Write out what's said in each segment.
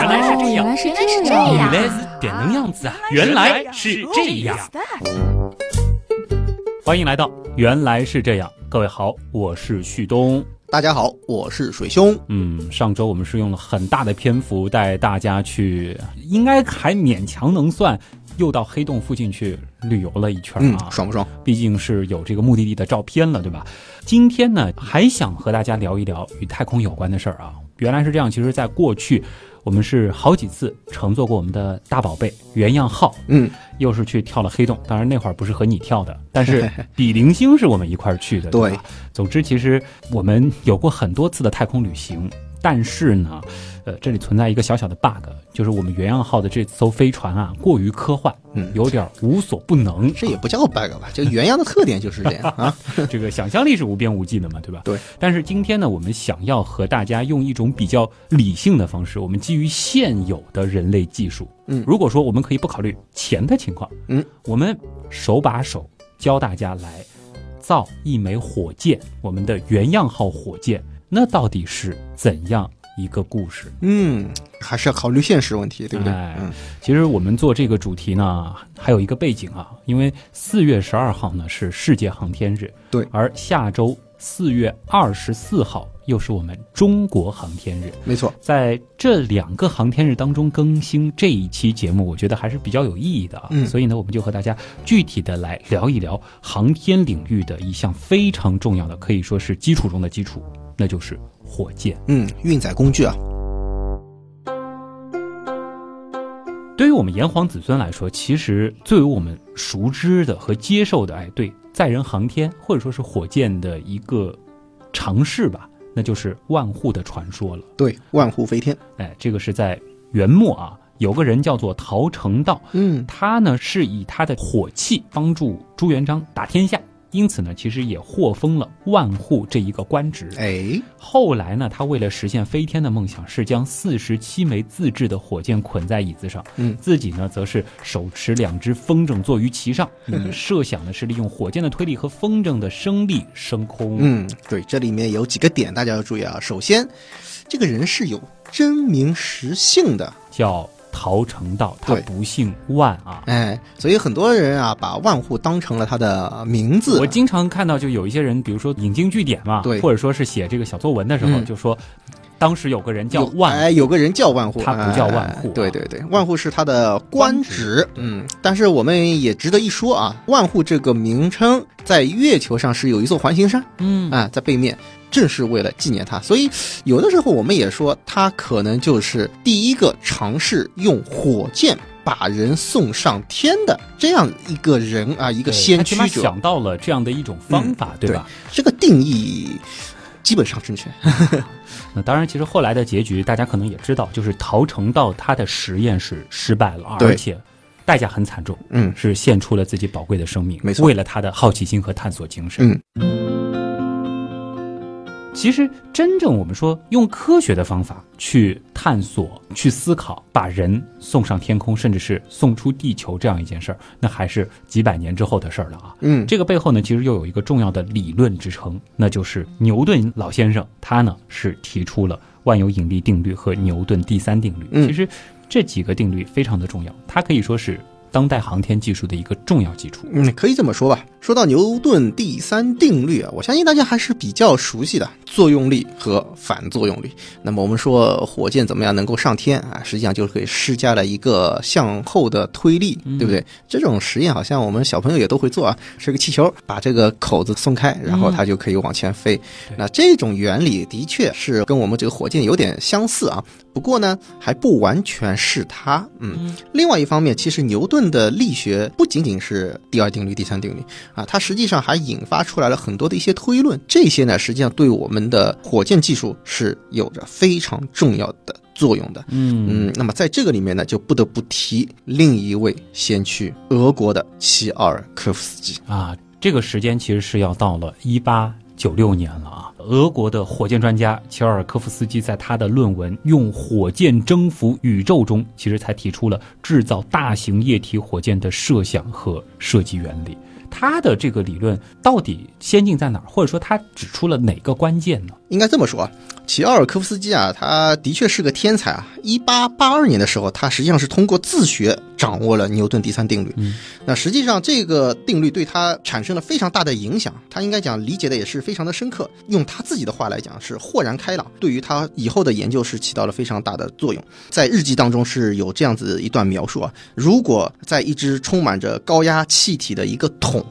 原来是这样，原来是原来是这样，原来是点能样子啊！原来是这样。欢迎来到原来是这样，各位好，我是旭东。大家好，我是水兄。嗯，上周我们是用了很大的篇幅带大家去，应该还勉强能算又到黑洞附近去旅游了一圈嗯啊，，爽不爽？毕竟是有这个目的地的照片了，对吧？今天呢，还想和大家聊一聊与太空有关的事儿啊。原来是这样，其实在过去，我们是好几次乘坐过我们的大宝贝原样号，嗯，又是去跳了黑洞。当然那会儿不是和你跳的，但是 比邻星是我们一块儿去的，对吧？总之，其实我们有过很多次的太空旅行，但是呢，呃，这里存在一个小小的 bug，就是我们原样号的这艘飞船啊，过于科幻，嗯有点无所不能。这也不叫 bug 吧？这个原样的特点就是这样 啊。这个想象力是无边无际的嘛，对吧？对。但是今天呢，我们想要和大家用一种比较理性的方式，我们基于现有的人类技术，嗯如果说我们可以不考虑钱的情况，嗯，我们手把手教大家来造一枚火箭，我们的原样号火箭，那到底是怎样一个故事？嗯，还是要考虑现实问题，对不对？哎嗯其实我们做这个主题呢，还有一个背景啊，因为四月十二号呢是世界航天日，对而下周四月二十四号又是我们中国航天日，没错。在这两个航天日当中更新这一期节目，我觉得还是比较有意义的啊。嗯所以呢，我们就和大家具体的来聊一聊航天领域的一项非常重要的，可以说是基础中的基础，那就是火箭。嗯，运载工具啊，对于我们炎黄子孙来说，其实最为我们熟知的和接受的，哎，对载人航天或者说是火箭的一个尝试吧，那就是万户的传说了。对，万户飞天。哎，这个是在元末啊，有个人叫做陶成道，嗯他呢是以他的火器帮助朱元璋打天下，因此呢，其实也获封了万户这一个官职。哎，后来呢，他为了实现飞天的梦想，是将四十七枚自制的火箭捆在椅子上，嗯自己呢则是手持两只风筝坐于其上，嗯设想呢是利用火箭的推力和风筝的升力升空。嗯，对，这里面有几个点大家要注意啊。首先，这个人是有真名实姓的，叫陶成道，他对不姓万啊。哎，所以很多人啊把万户当成了他的名字。我经常看到，就有一些人，比如说引经据典嘛，对或者说是写这个小作文的时候，嗯就说当时有个人叫有万哎，有个人叫万户，他不叫万户啊哎对对对，万户是他的官职。嗯，但是我们也值得一说啊，万户这个名称在月球上是有一座环形山嗯啊，在背面。正是为了纪念他，所以有的时候我们也说他可能就是第一个尝试用火箭把人送上天的这样一个人啊，一个先驱者。想到了这样的一种方法，对吧？这个定义基本上正确。那当然，其实后来的结局大家可能也知道，就是陶成道他的实验是失败了，对而且代价很惨重，嗯是献出了自己宝贵的生命，没错为了他的好奇心和探索精神。嗯，其实，真正我们说用科学的方法去探索、去思考，把人送上天空，甚至是送出地球这样一件事儿，那还是几百年之后的事儿了啊。嗯，这个背后呢，其实又有一个重要的理论支撑，那就是牛顿老先生，他呢是提出了万有引力定律和牛顿第三定律。嗯其实这几个定律非常的重要，它可以说是当代航天技术的一个重要基础。嗯，可以这么说吧。说到牛顿第三定律啊，我相信大家还是比较熟悉的作用力和反作用力。那么我们说火箭怎么样能够上天啊，实际上就是给施加了一个向后的推力，对不对？这种实验好像我们小朋友也都会做啊，是个气球，把这个口子松开，然后它就可以往前飞。那这种原理的确是跟我们这个火箭有点相似啊，不过呢还不完全是它。嗯，另外一方面，其实牛顿的力学不仅仅是第二定律、第三定律啊，它实际上还引发出来了很多的一些推论，这些呢实际上对我们的火箭技术是有着非常重要的作用的。嗯嗯，那么在这个里面呢，就不得不提另一位先驱，俄国的齐奥尔科夫斯基。啊，这个时间其实是要到了一八九六年了啊。俄国的火箭专家齐奥尔科夫斯基在他的论文《用火箭征服宇宙》中，其实才提出了制造大型液体火箭的设想和设计原理。他的这个理论到底先进在哪儿，或者说他指出了哪个关键呢？应该这么说啊，齐奥尔科夫斯基啊，他的确是个天才啊。一八八二年的时候，他实际上是通过自学掌握了牛顿第三定律。嗯，那实际上这个定律对他产生了非常大的影响，他应该讲理解的也是非常的深刻。用他自己的话来讲，是豁然开朗，对于他以后的研究是起到了非常大的作用。在日记当中是有这样子一段描述啊，如果在一只充满着高压气体的一个桶。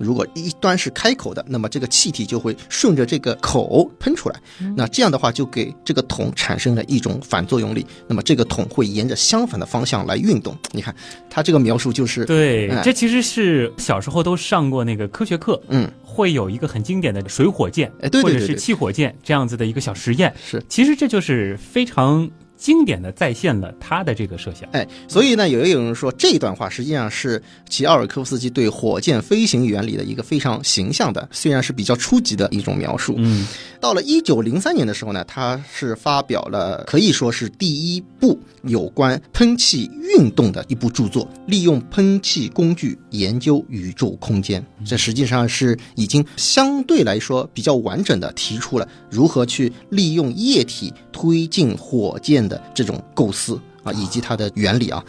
如果一端是开口的，那么这个气体就会顺着这个口喷出来。那这样的话，就给这个桶产生了一种反作用力。那么这个桶会沿着相反的方向来运动。你看，它这个描述就是对，这其实是小时候都上过那个科学课，嗯，会有一个很经典的水火箭，哎，对或者是气火箭这样子的一个小实验。是，其实这就是非常。经典的再现了他的这个设想，哎，所以呢，有有人说这段话实际上是齐奥尔科夫斯基对火箭飞行原理的一个非常形象的，虽然是比较初级的一种描述。嗯，到了一九零三年的时候呢，他是发表了可以说是第一部有关喷气运动的一部著作，利用喷气工具研究宇宙空间。这实际上是已经相对来说比较完整的提出了如何去利用液体推进火箭。的这种构思啊，以及它的原理啊，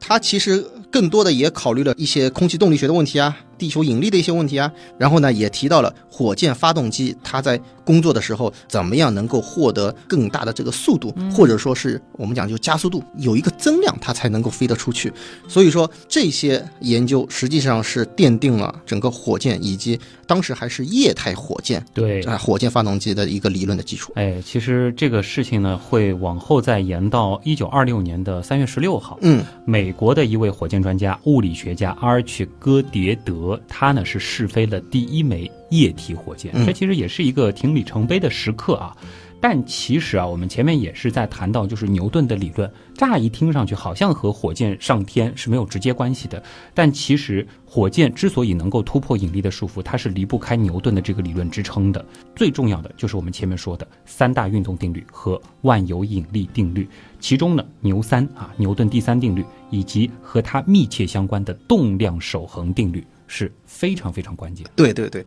它其实更多的也考虑了一些空气动力学的问题啊。地球引力的一些问题啊，然后呢，也提到了火箭发动机它在工作的时候怎么样能够获得更大的这个速度，或者说是我们讲就加速度有一个增量，它才能够飞得出去。所以说这些研究实际上是奠定了整个火箭以及当时还是液态火箭对啊火箭发动机的一个理论的基础。哎，其实这个事情呢会往后再延到一九二六年的三月十六号，嗯，美国的一位火箭专家物理学家阿尔曲戈迭德。他呢是试飞了第一枚液体火箭，这其实也是一个挺里程碑的时刻啊。但其实啊，我们前面也是在谈到，就是牛顿的理论，乍一听上去好像和火箭上天是没有直接关系的。但其实，火箭之所以能够突破引力的束缚，它是离不开牛顿的这个理论支撑的。最重要的就是我们前面说的三大运动定律和万有引力定律，其中呢，牛三啊，牛顿第三定律，以及和它密切相关的动量守恒定律是非常非常关键。对对对。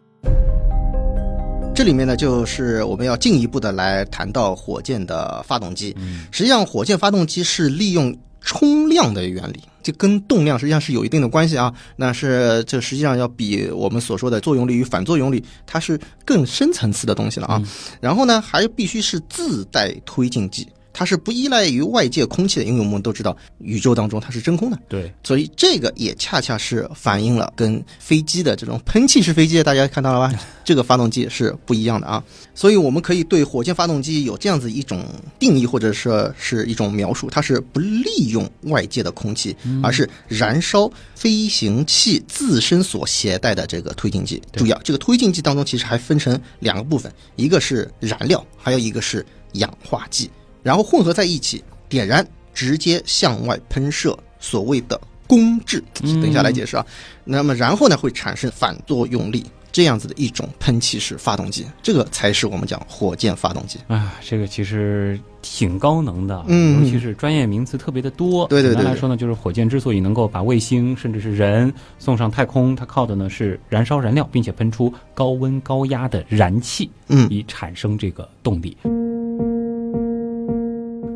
这里面呢，就是我们要进一步的来谈到火箭的发动机。实际上，火箭发动机是利用冲量的原理，就跟动量实际上是有一定的关系啊。那是这实际上要比我们所说的作用力与反作用力，它是更深层次的东西了啊。然后呢，还必须是自带推进剂。它是不依赖于外界空气的，因为我们都知道宇宙当中它是真空的。对，所以这个也恰恰是反映了跟飞机的这种喷气式飞机，大家看到了吧？这个发动机是不一样的啊。所以我们可以对火箭发动机有这样子一种定义，或者说是一种描述：它是不利用外界的空气，而是燃烧飞行器自身所携带的这个推进剂。注意啊，这个推进剂当中其实还分成两个部分，一个是燃料，还有一个是氧化剂。然后混合在一起，点燃，直接向外喷射，所谓的公制。等一下来解释啊。那么然后呢，会产生反作用力，这样子的一种喷气式发动机，这个才是我们讲火箭发动机啊。这个其实挺高能的，嗯，尤其是专业名词特别的多。对对对。简单来说呢，就是火箭之所以能够把卫星甚至是人送上太空，它靠的呢是燃烧燃料，并且喷出高温高压的燃气，嗯，以产生这个动力。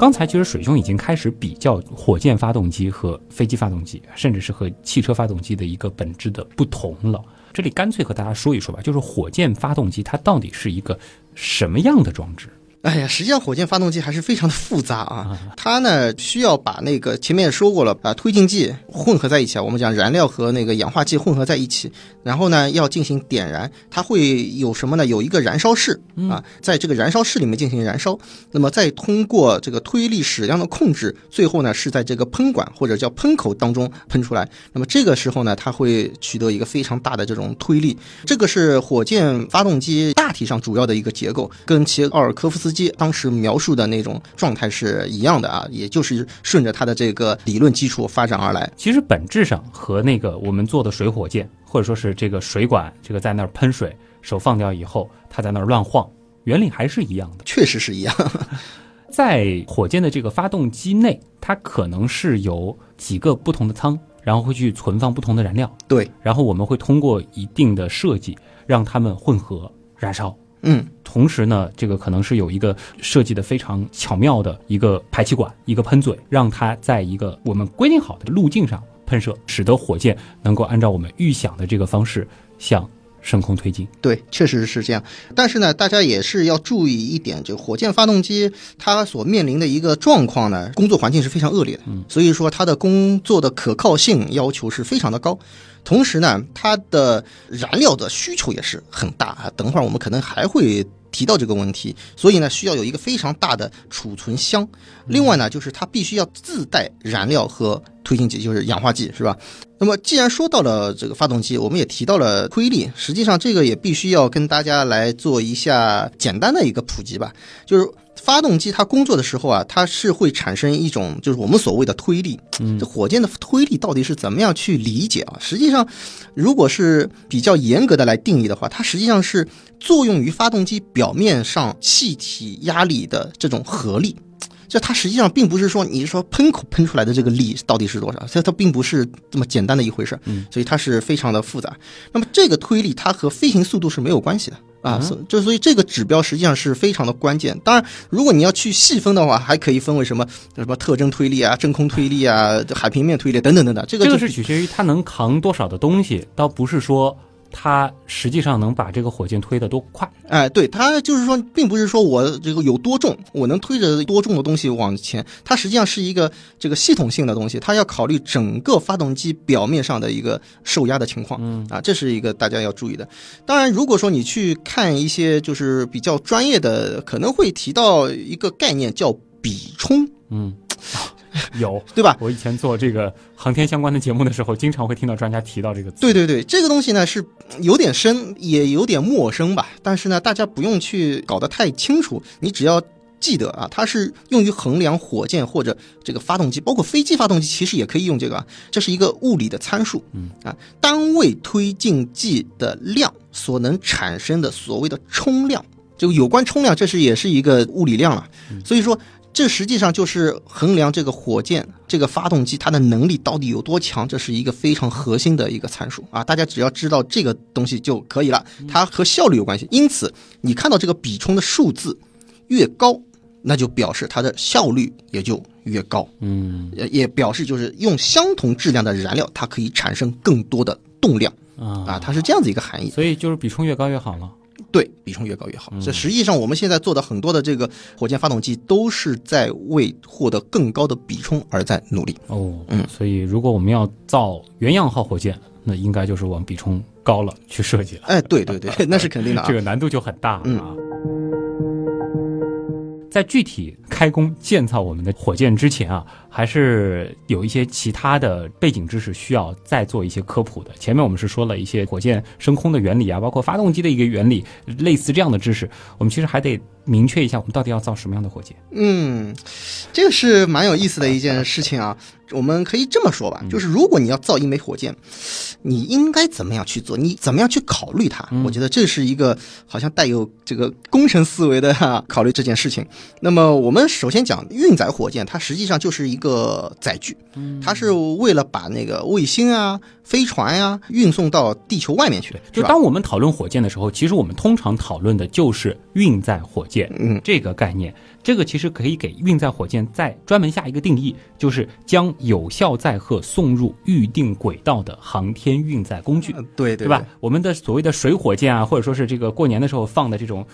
刚才其实水兄已经开始比较火箭发动机和飞机发动机，甚至是和汽车发动机的一个本质的不同了。这里干脆和大家说一说吧，就是火箭发动机它到底是一个什么样的装置？哎呀，实际上火箭发动机还是非常的复杂啊。它呢需要把那个前面也说过了，把推进剂混合在一起啊。我们讲燃料和那个氧化剂混合在一起，然后呢要进行点燃。它会有什么呢？有一个燃烧室啊，在这个燃烧室里面进行燃烧。那么再通过这个推力矢量的控制，最后呢是在这个喷管或者叫喷口当中喷出来。那么这个时候呢，它会取得一个非常大的这种推力。这个是火箭发动机大体上主要的一个结构，跟齐奥尔科夫斯。机当时描述的那种状态是一样的啊，也就是顺着他的这个理论基础发展而来。其实本质上和那个我们做的水火箭，或者说是这个水管，这个在那儿喷水，手放掉以后，它在那儿乱晃，原理还是一样的。确实是一样。在火箭的这个发动机内，它可能是有几个不同的舱然后会去存放不同的燃料，对，然后我们会通过一定的设计让它们混合燃烧。嗯，同时呢，这个可能是有一个设计的非常巧妙的一个排气管、一个喷嘴，让它在一个我们规定好的路径上喷射，使得火箭能够按照我们预想的这个方式向升空推进。对，确实是这样。但是呢，大家也是要注意一点，就火箭发动机它所面临的一个状况呢，工作环境是非常恶劣的，嗯，所以说它的工作的可靠性要求是非常的高。同时呢，它的燃料的需求也是很大啊。等会儿我们可能还会提到这个问题，所以呢，需要有一个非常大的储存箱。另外呢，就是它必须要自带燃料和推进剂，就是氧化剂，是吧？那么既然说到了这个发动机，我们也提到了推力，实际上这个也必须要跟大家来做一下简单的一个普及吧，就是。发动机它工作的时候啊，它是会产生一种就是我们所谓的推力。嗯，这火箭的推力到底是怎么样去理解啊？实际上，如果是比较严格的来定义的话，它实际上是作用于发动机表面上气体压力的这种合力。这它实际上并不是说你说喷口喷出来的这个力到底是多少，它它并不是这么简单的一回事。嗯，所以它是非常的复杂。那么这个推力它和飞行速度是没有关系的。啊，所就所以这个指标实际上是非常的关键。当然，如果你要去细分的话，还可以分为什么什么特征推力啊、真空推力啊、海平面推力等等等等。这个这个是取决于它能扛多少的东西，倒不是说。它实际上能把这个火箭推得多快？哎，对，它就是说，并不是说我这个有多重，我能推着多重的东西往前。它实际上是一个这个系统性的东西，它要考虑整个发动机表面上的一个受压的情况。嗯，啊，这是一个大家要注意的。当然，如果说你去看一些就是比较专业的，可能会提到一个概念叫比冲。嗯。有对吧？我以前做这个航天相关的节目的时候，经常会听到专家提到这个词。对对对，这个东西呢是有点深，也有点陌生吧。但是呢，大家不用去搞得太清楚，你只要记得啊，它是用于衡量火箭或者这个发动机，包括飞机发动机，其实也可以用这个啊。这是一个物理的参数，嗯啊，单位推进剂的量所能产生的所谓的冲量，就有关冲量，这是也是一个物理量了。所以说。这实际上就是衡量这个火箭、这个发动机它的能力到底有多强，这是一个非常核心的一个参数啊！大家只要知道这个东西就可以了，它和效率有关系。因此，你看到这个比冲的数字越高，那就表示它的效率也就越高。嗯，也也表示就是用相同质量的燃料，它可以产生更多的动量啊啊！它是这样子一个含义。所以就是比冲越高越好了。对比冲越高越好。这实际上我们现在做的很多的这个火箭发动机都是在为获得更高的比冲而在努力。哦，嗯，所以如果我们要造原样号火箭，那应该就是往比冲高了去设计了。哎，对对对，那是肯定的。这个难度就很大啊。在具体开工建造我们的火箭之前啊，还是有一些其他的背景知识需要再做一些科普的。前面我们是说了一些火箭升空的原理啊，包括发动机的一个原理，类似这样的知识，我们其实还得明确一下，我们到底要造什么样的火箭。嗯，这个是蛮有意思的一件事情啊。我们可以这么说吧，就是如果你要造一枚火箭，你应该怎么样去做？你怎么样去考虑它？我觉得这是一个好像带有这个工程思维的哈，考虑这件事情。那么我们首先讲运载火箭，它实际上就是一个载具，它是为了把那个卫星啊、飞船呀运送到地球外面去。就当我们讨论火箭的时候，其实我们通常讨论的就是运载火箭，嗯，这个概念。这个其实可以给运载火箭再专门下一个定义，就是将有效载荷送入预定轨道的航天运载工具，对对吧？我们的所谓的水火箭啊，或者说是这个过年的时候放的这种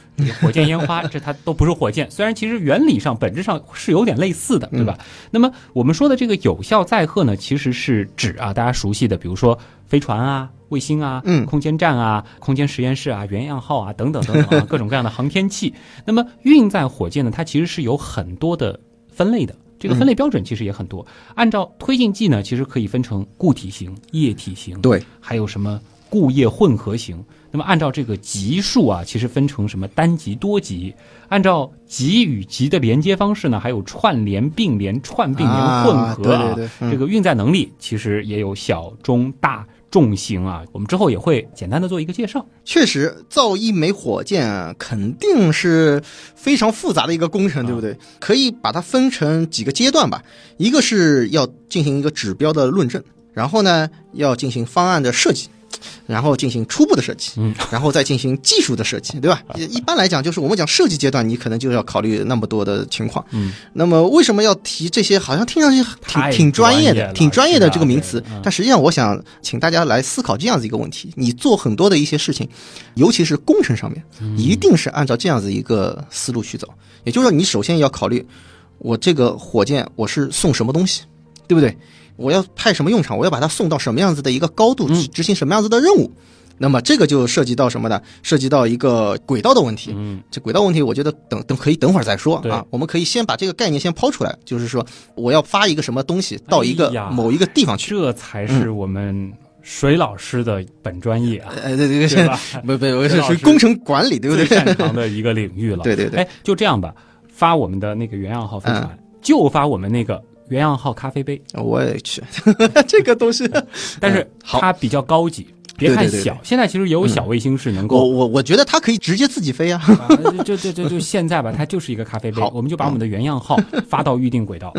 火箭烟花，这它都不是火箭，虽然其实原理上本质上是有点类似的，对吧？那么我们说的这个有效载荷呢，其实是指啊大家熟悉的，比如说飞船啊。卫星啊，嗯，空间站啊，空间实验室啊，原样号啊，等等等等啊，各种各样的航天器。那么运载火箭呢，它其实是有很多的分类的，这个分类标准其实也很多。按照推进剂呢，其实可以分成固体型、液体型，对，还有什么固液混合型。那么按照这个级数啊，其实分成什么单级、多级。按照级与级的连接方式呢，还有串联、并联、串并联、混合啊。对对对，这个运载能力其实也有小、中、大。重型啊，我们之后也会简单的做一个介绍。确实，造一枚火箭肯定是非常复杂的一个工程，对不对？可以把它分成几个阶段吧。一个是要进行一个指标的论证，然后呢要进行方案的设计。然后进行初步的设计，嗯，然后再进行技术的设计，对吧？一般来讲，就是我们讲设计阶段，你可能就要考虑那么多的情况，嗯。那么为什么要提这些？好像听上去挺挺专业的，挺专业的这个名词。但实际上，我想请大家来思考这样子一个问题：你做很多的一些事情，尤其是工程上面，一定是按照这样子一个思路去走。也就是说，你首先要考虑，我这个火箭我是送什么东西，对不对？我要派什么用场？我要把它送到什么样子的一个高度，去执行什么样子的任务？那么这个就涉及到什么呢？涉及到一个轨道的问题。嗯，这轨道问题，我觉得等等可以等会儿再说啊。我们可以先把这个概念先抛出来，就是说我要发一个什么东西到一个某一个地方去，这才是我们水老师的本专业啊。呃，对对对，不 不，是是工程管理，对不对？擅长的一个领域了。对 对对。哎，就这样吧，发我们的那个原样号飞船，就发我们那个。原样号咖啡杯，我也去，这个都是，但是它比较高级。别看小，现在其实也有小卫星是能够。我我我觉得它可以直接自己飞啊。就就就就现在吧，它就是一个咖啡杯，我们就把我们的原样号 发到预定轨道。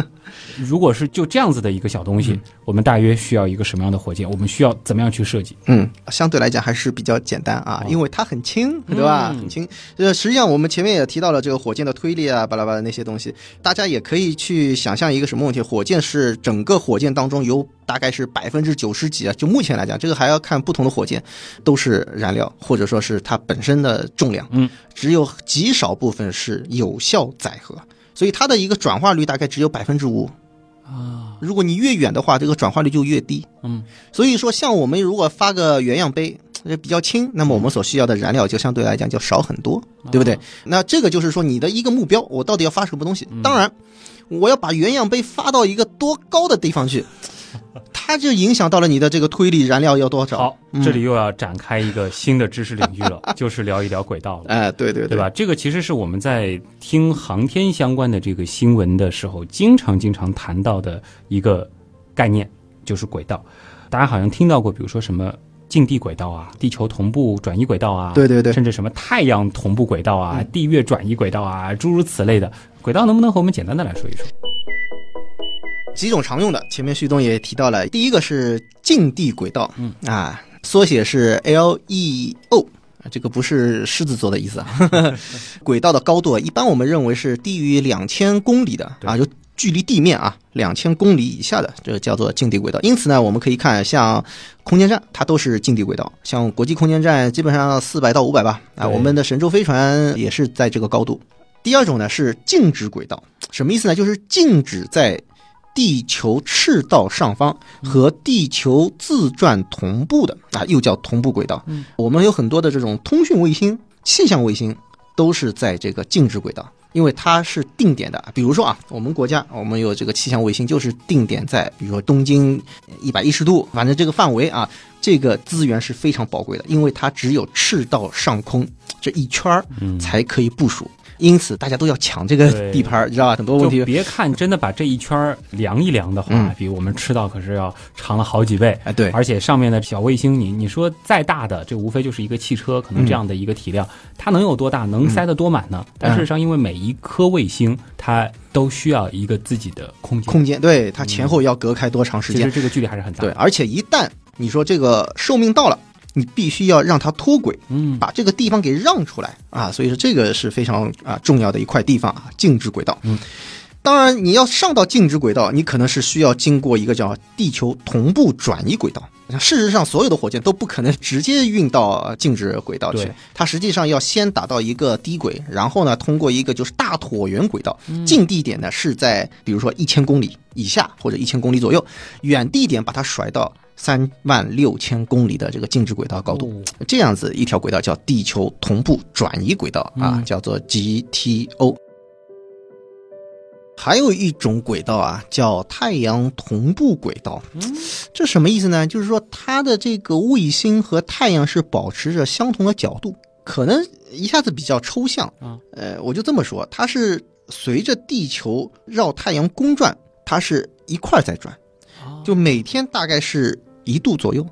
如果是就这样子的一个小东西，我们大约需要一个什么样的火箭？我们需要怎么样去设计？嗯，相对来讲还是比较简单啊，因为它很轻，对吧？很轻。呃，实际上我们前面也提到了这个火箭的推力啊，巴拉巴拉那些东西，大家也可以去想象一个什么问题？火箭是整个火箭当中有。大概是百分之九十几啊，就目前来讲，这个还要看不同的火箭，都是燃料或者说是它本身的重量，嗯，只有极少部分是有效载荷，所以它的一个转化率大概只有百分之五啊。如果你越远的话，这个转化率就越低，嗯，所以说像我们如果发个原样杯，比较轻，那么我们所需要的燃料就相对来讲就少很多，对不对？那这个就是说你的一个目标，我到底要发什么东西？当然，我要把原样杯发到一个多高的地方去。它就影响到了你的这个推力燃料要多少？好，这里又要展开一个新的知识领域了，就是聊一聊轨道了。哎，对对对吧？这个其实是我们在听航天相关的这个新闻的时候，经常经常谈到的一个概念，就是轨道。大家好像听到过，比如说什么近地轨道啊、地球同步转移轨道啊，对对对，甚至什么太阳同步轨道啊、地月转移轨道啊，诸如此类的轨道，能不能和我们简单的来说一说？几种常用的，前面旭东也提到了，第一个是近地轨道，嗯啊，缩写是 LEO，这个不是狮子座的意思啊。轨道的高度一般我们认为是低于两千公里的啊，就距离地面啊两千公里以下的，这个叫做近地轨道。因此呢，我们可以看像空间站，它都是近地轨道，像国际空间站基本上四百到五百吧，啊，我们的神舟飞船也是在这个高度。第二种呢是静止轨道，什么意思呢？就是静止在。地球赤道上方和地球自转同步的啊，又叫同步轨道。我们有很多的这种通讯卫星、气象卫星都是在这个静止轨道，因为它是定点的。比如说啊，我们国家我们有这个气象卫星，就是定点在比如说东经一百一十度，反正这个范围啊，这个资源是非常宝贵的，因为它只有赤道上空这一圈儿才可以部署。因此，大家都要抢这个地盘，你知道吧？很多问题。别看真的把这一圈量一量的话，比我们吃到可是要长了好几倍。哎，对。而且上面的小卫星，你你说再大的，这无非就是一个汽车，可能这样的一个体量，它能有多大？能塞得多满呢？但事实上，因为每一颗卫星，它都需要一个自己的空间。空间，对它前后要隔开多长时间？其实这个距离还是很大。对，而且一旦你说这个寿命到了。你必须要让它脱轨，嗯，把这个地方给让出来啊，所以说这个是非常啊重要的一块地方啊，静止轨道。嗯，当然你要上到静止轨道，你可能是需要经过一个叫地球同步转移轨道。事实上，所有的火箭都不可能直接运到静止轨道去，它实际上要先打到一个低轨，然后呢，通过一个就是大椭圆轨道，近地点呢是在比如说一千公里以下或者一千公里左右，远地点把它甩到。三万六千公里的这个静止轨道高度，这样子一条轨道叫地球同步转移轨道啊，叫做 GTO。还有一种轨道啊，叫太阳同步轨道。这什么意思呢？就是说它的这个卫星和太阳是保持着相同的角度，可能一下子比较抽象啊。呃，我就这么说，它是随着地球绕太阳公转，它是一块在转，就每天大概是。一度左右，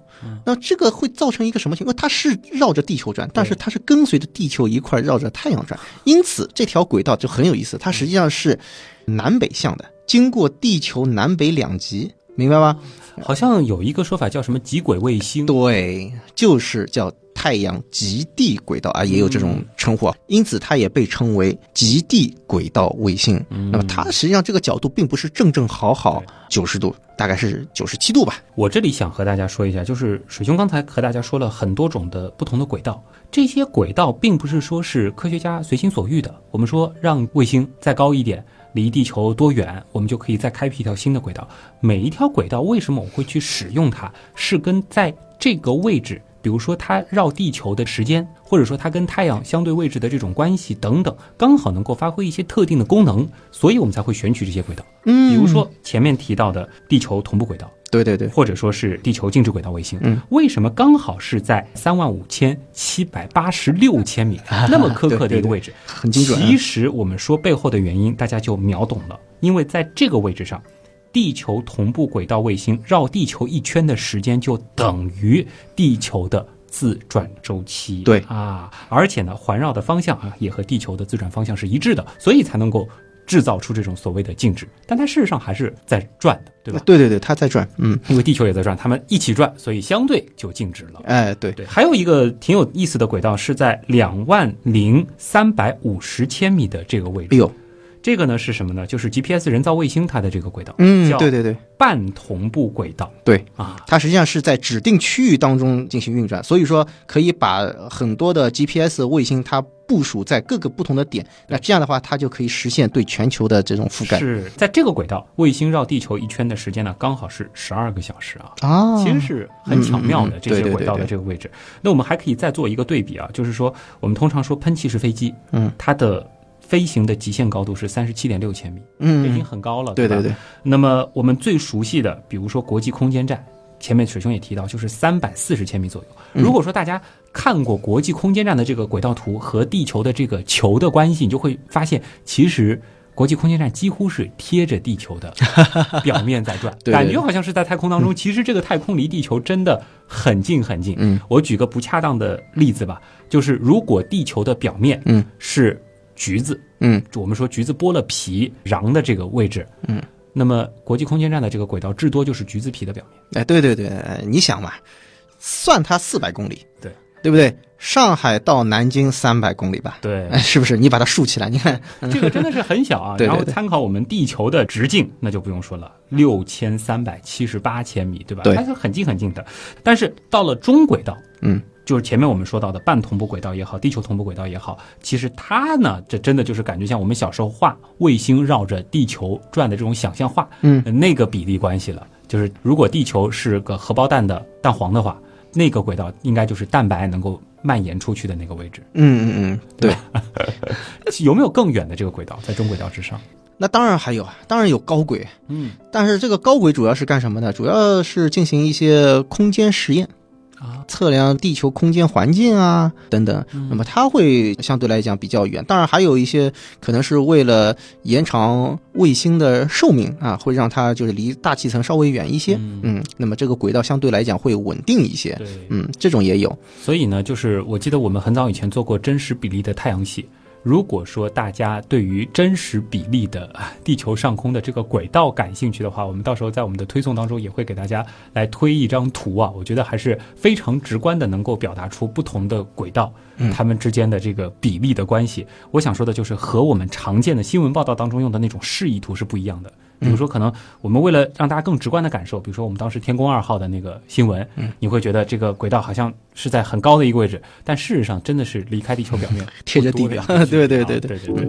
那这个会造成一个什么情况？它是绕着地球转，但是它是跟随着地球一块绕着太阳转，因此这条轨道就很有意思。它实际上是南北向的，经过地球南北两极，明白吗？好像有一个说法叫什么极轨卫星，对，就是叫太阳极地轨道啊，也有这种称呼啊，因此它也被称为极地轨道卫星。那么它实际上这个角度并不是正正好好九十度，大概是九十七度吧。我这里想和大家说一下，就是水兄刚才和大家说了很多种的不同的轨道，这些轨道并不是说是科学家随心所欲的。我们说让卫星再高一点。离地球多远，我们就可以再开辟一条新的轨道。每一条轨道为什么我会去使用它？是跟在这个位置，比如说它绕地球的时间，或者说它跟太阳相对位置的这种关系等等，刚好能够发挥一些特定的功能，所以我们才会选取这些轨道。嗯，比如说前面提到的地球同步轨道。对对对，或者说是地球静止轨道卫星，嗯，为什么刚好是在三万五千七百八十六千米 那么苛刻的一个位置，很精准。其实我们说背后的原因，大家就秒懂了，因为在这个位置上，地球同步轨道卫星绕地球一圈的时间就等于地球的自转周期，对啊，而且呢，环绕的方向啊也和地球的自转方向是一致的，所以才能够。制造出这种所谓的静止，但它事实上还是在转的，对吧？对对对，它在转，嗯，因为地球也在转，它们一起转，所以相对就静止了。哎，对对。还有一个挺有意思的轨道是在两万零三百五十千米的这个位置。哎呦。这个呢是什么呢？就是 GPS 人造卫星它的这个轨道，嗯，对对对，半同步轨道，对啊，它实际上是在指定区域当中进行运转，所以说可以把很多的 GPS 卫星它部署在各个不同的点，那这样的话它就可以实现对全球的这种覆盖。是在这个轨道，卫星绕地球一圈的时间呢，刚好是十二个小时啊啊，其实是很巧妙的这些轨道的这个位置。那我们还可以再做一个对比啊，就是说我们通常说喷气式飞机，嗯，它的。飞行的极限高度是三十七点六千米，嗯，已经很高了，对对对。那么我们最熟悉的，比如说国际空间站，前面水兄也提到，就是三百四十千米左右。如果说大家看过国际空间站的这个轨道图和地球的这个球的关系，你就会发现，其实国际空间站几乎是贴着地球的 表面在转，感觉好像是在太空当中。其实这个太空离地球真的很近很近。嗯，我举个不恰当的例子吧，就是如果地球的表面，嗯，是。橘子，嗯，我们说橘子剥了皮瓤的这个位置，嗯，那么国际空间站的这个轨道至多就是橘子皮的表面。哎，对对对，你想嘛，算它四百公里，对对不对？上海到南京三百公里吧，对，是不是？你把它竖起来，你看 这个真的是很小啊。然后参考我们地球的直径，那就不用说了，六千三百七十八千米，对吧？对，它是很近很近的。但是到了中轨道，嗯。就是前面我们说到的半同步轨道也好，地球同步轨道也好，其实它呢，这真的就是感觉像我们小时候画卫星绕着地球转的这种想象画，嗯，那个比例关系了。就是如果地球是个荷包蛋的蛋黄的话，那个轨道应该就是蛋白能够蔓延出去的那个位置。嗯嗯嗯，对。有没有更远的这个轨道在中轨道之上？那当然还有啊，当然有高轨。嗯，但是这个高轨主要是干什么的？主要是进行一些空间实验。啊，测量地球空间环境啊，等等，那么它会相对来讲比较远。当然，还有一些可能是为了延长卫星的寿命啊，会让它就是离大气层稍微远一些。嗯，那么这个轨道相对来讲会稳定一些。对，嗯，这种也有。所以呢，就是我记得我们很早以前做过真实比例的太阳系。如果说大家对于真实比例的地球上空的这个轨道感兴趣的话，我们到时候在我们的推送当中也会给大家来推一张图啊。我觉得还是非常直观的，能够表达出不同的轨道它们之间的这个比例的关系。我想说的就是和我们常见的新闻报道当中用的那种示意图是不一样的。比如说，可能我们为了让大家更直观的感受，比如说我们当时天宫二号的那个新闻，你会觉得这个轨道好像是在很高的一个位置，但事实上真的是离开地球表面，贴着地表。对对对对对对。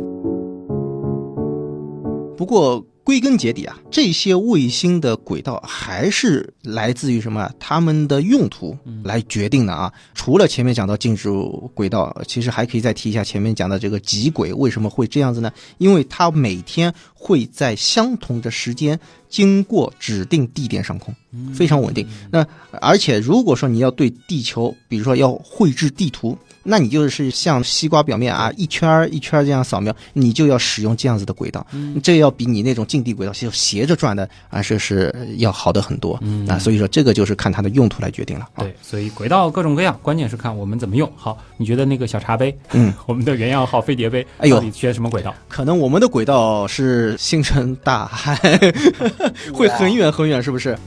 不过。归根结底啊，这些卫星的轨道还是来自于什么？它们的用途来决定的啊。除了前面讲到静止轨道，其实还可以再提一下前面讲的这个极轨为什么会这样子呢？因为它每天会在相同的时间经过指定地点上空，非常稳定。那而且如果说你要对地球，比如说要绘制地图。那你就是像西瓜表面啊，一圈儿一圈儿这样扫描，你就要使用这样子的轨道，这要比你那种近地轨道就斜着转的啊，这是要好的很多啊。所以说这个就是看它的用途来决定了。对，所以轨道各种各样，关键是看我们怎么用。好，你觉得那个小茶杯，嗯，我们的原样号飞碟杯，哎呦，选什么轨道？可能我们的轨道是星辰大海，会很远很远，是不是？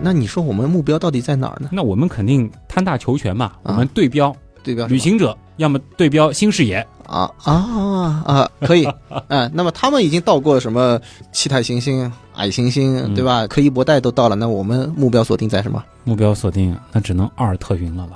那你说我们目标到底在哪儿呢？那我们肯定贪大求全嘛，我们对标对标旅行者，要么对标新视野啊啊啊！可以，嗯，那么他们已经到过什么气态行星、矮行星，对吧？柯伊伯带都到了，那我们目标锁定在什么？目标锁定那只能阿尔特云了了。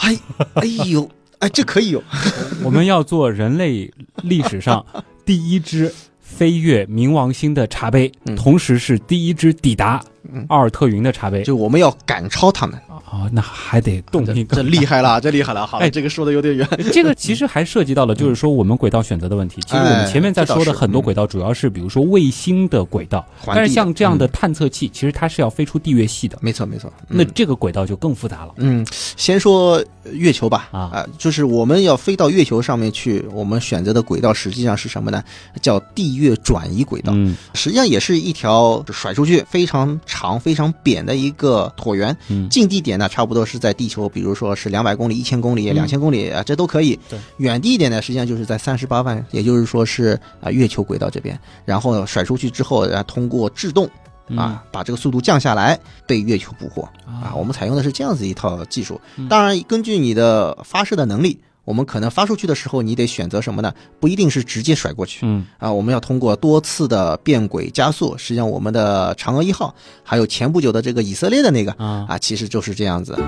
哎哎呦，哎，这可以有，我们要做人类历史上 第一只。飞越冥王星的茶杯，同时是第一只抵达奥尔特云的茶杯，就我们要赶超他们啊！那还得动力，这厉害了，这厉害了！好，哎，这个说的有点远。这个其实还涉及到了，就是说我们轨道选择的问题。其实我们前面在说的很多轨道，主要是比如说卫星的轨道，但是像这样的探测器，其实它是要飞出地月系的。没错，没错。那这个轨道就更复杂了。嗯，先说月球吧。啊啊，就是我们要飞到月球上面去，我们选择的轨道实际上是什么呢？叫地月转移轨道。嗯，实际上也是一条甩出去非常长、非常扁的一个椭圆。嗯，近地点呢，差不多是在地球，比如说是两百公里、一千公里、两千公里啊，这都可以。对，远地一点呢，实际上就是在三十八万，也就是说是啊月球轨道这边，然后甩出去之后，然后通过制动啊，把这个速度降下来，被月球捕获啊。我们采用的是这样子一套技术。当然，根据你的发射的能力。我们可能发出去的时候，你得选择什么呢？不一定是直接甩过去，嗯啊，我们要通过多次的变轨加速。实际上，我们的嫦娥一号，还有前不久的这个以色列的那个啊啊，其实就是这样子。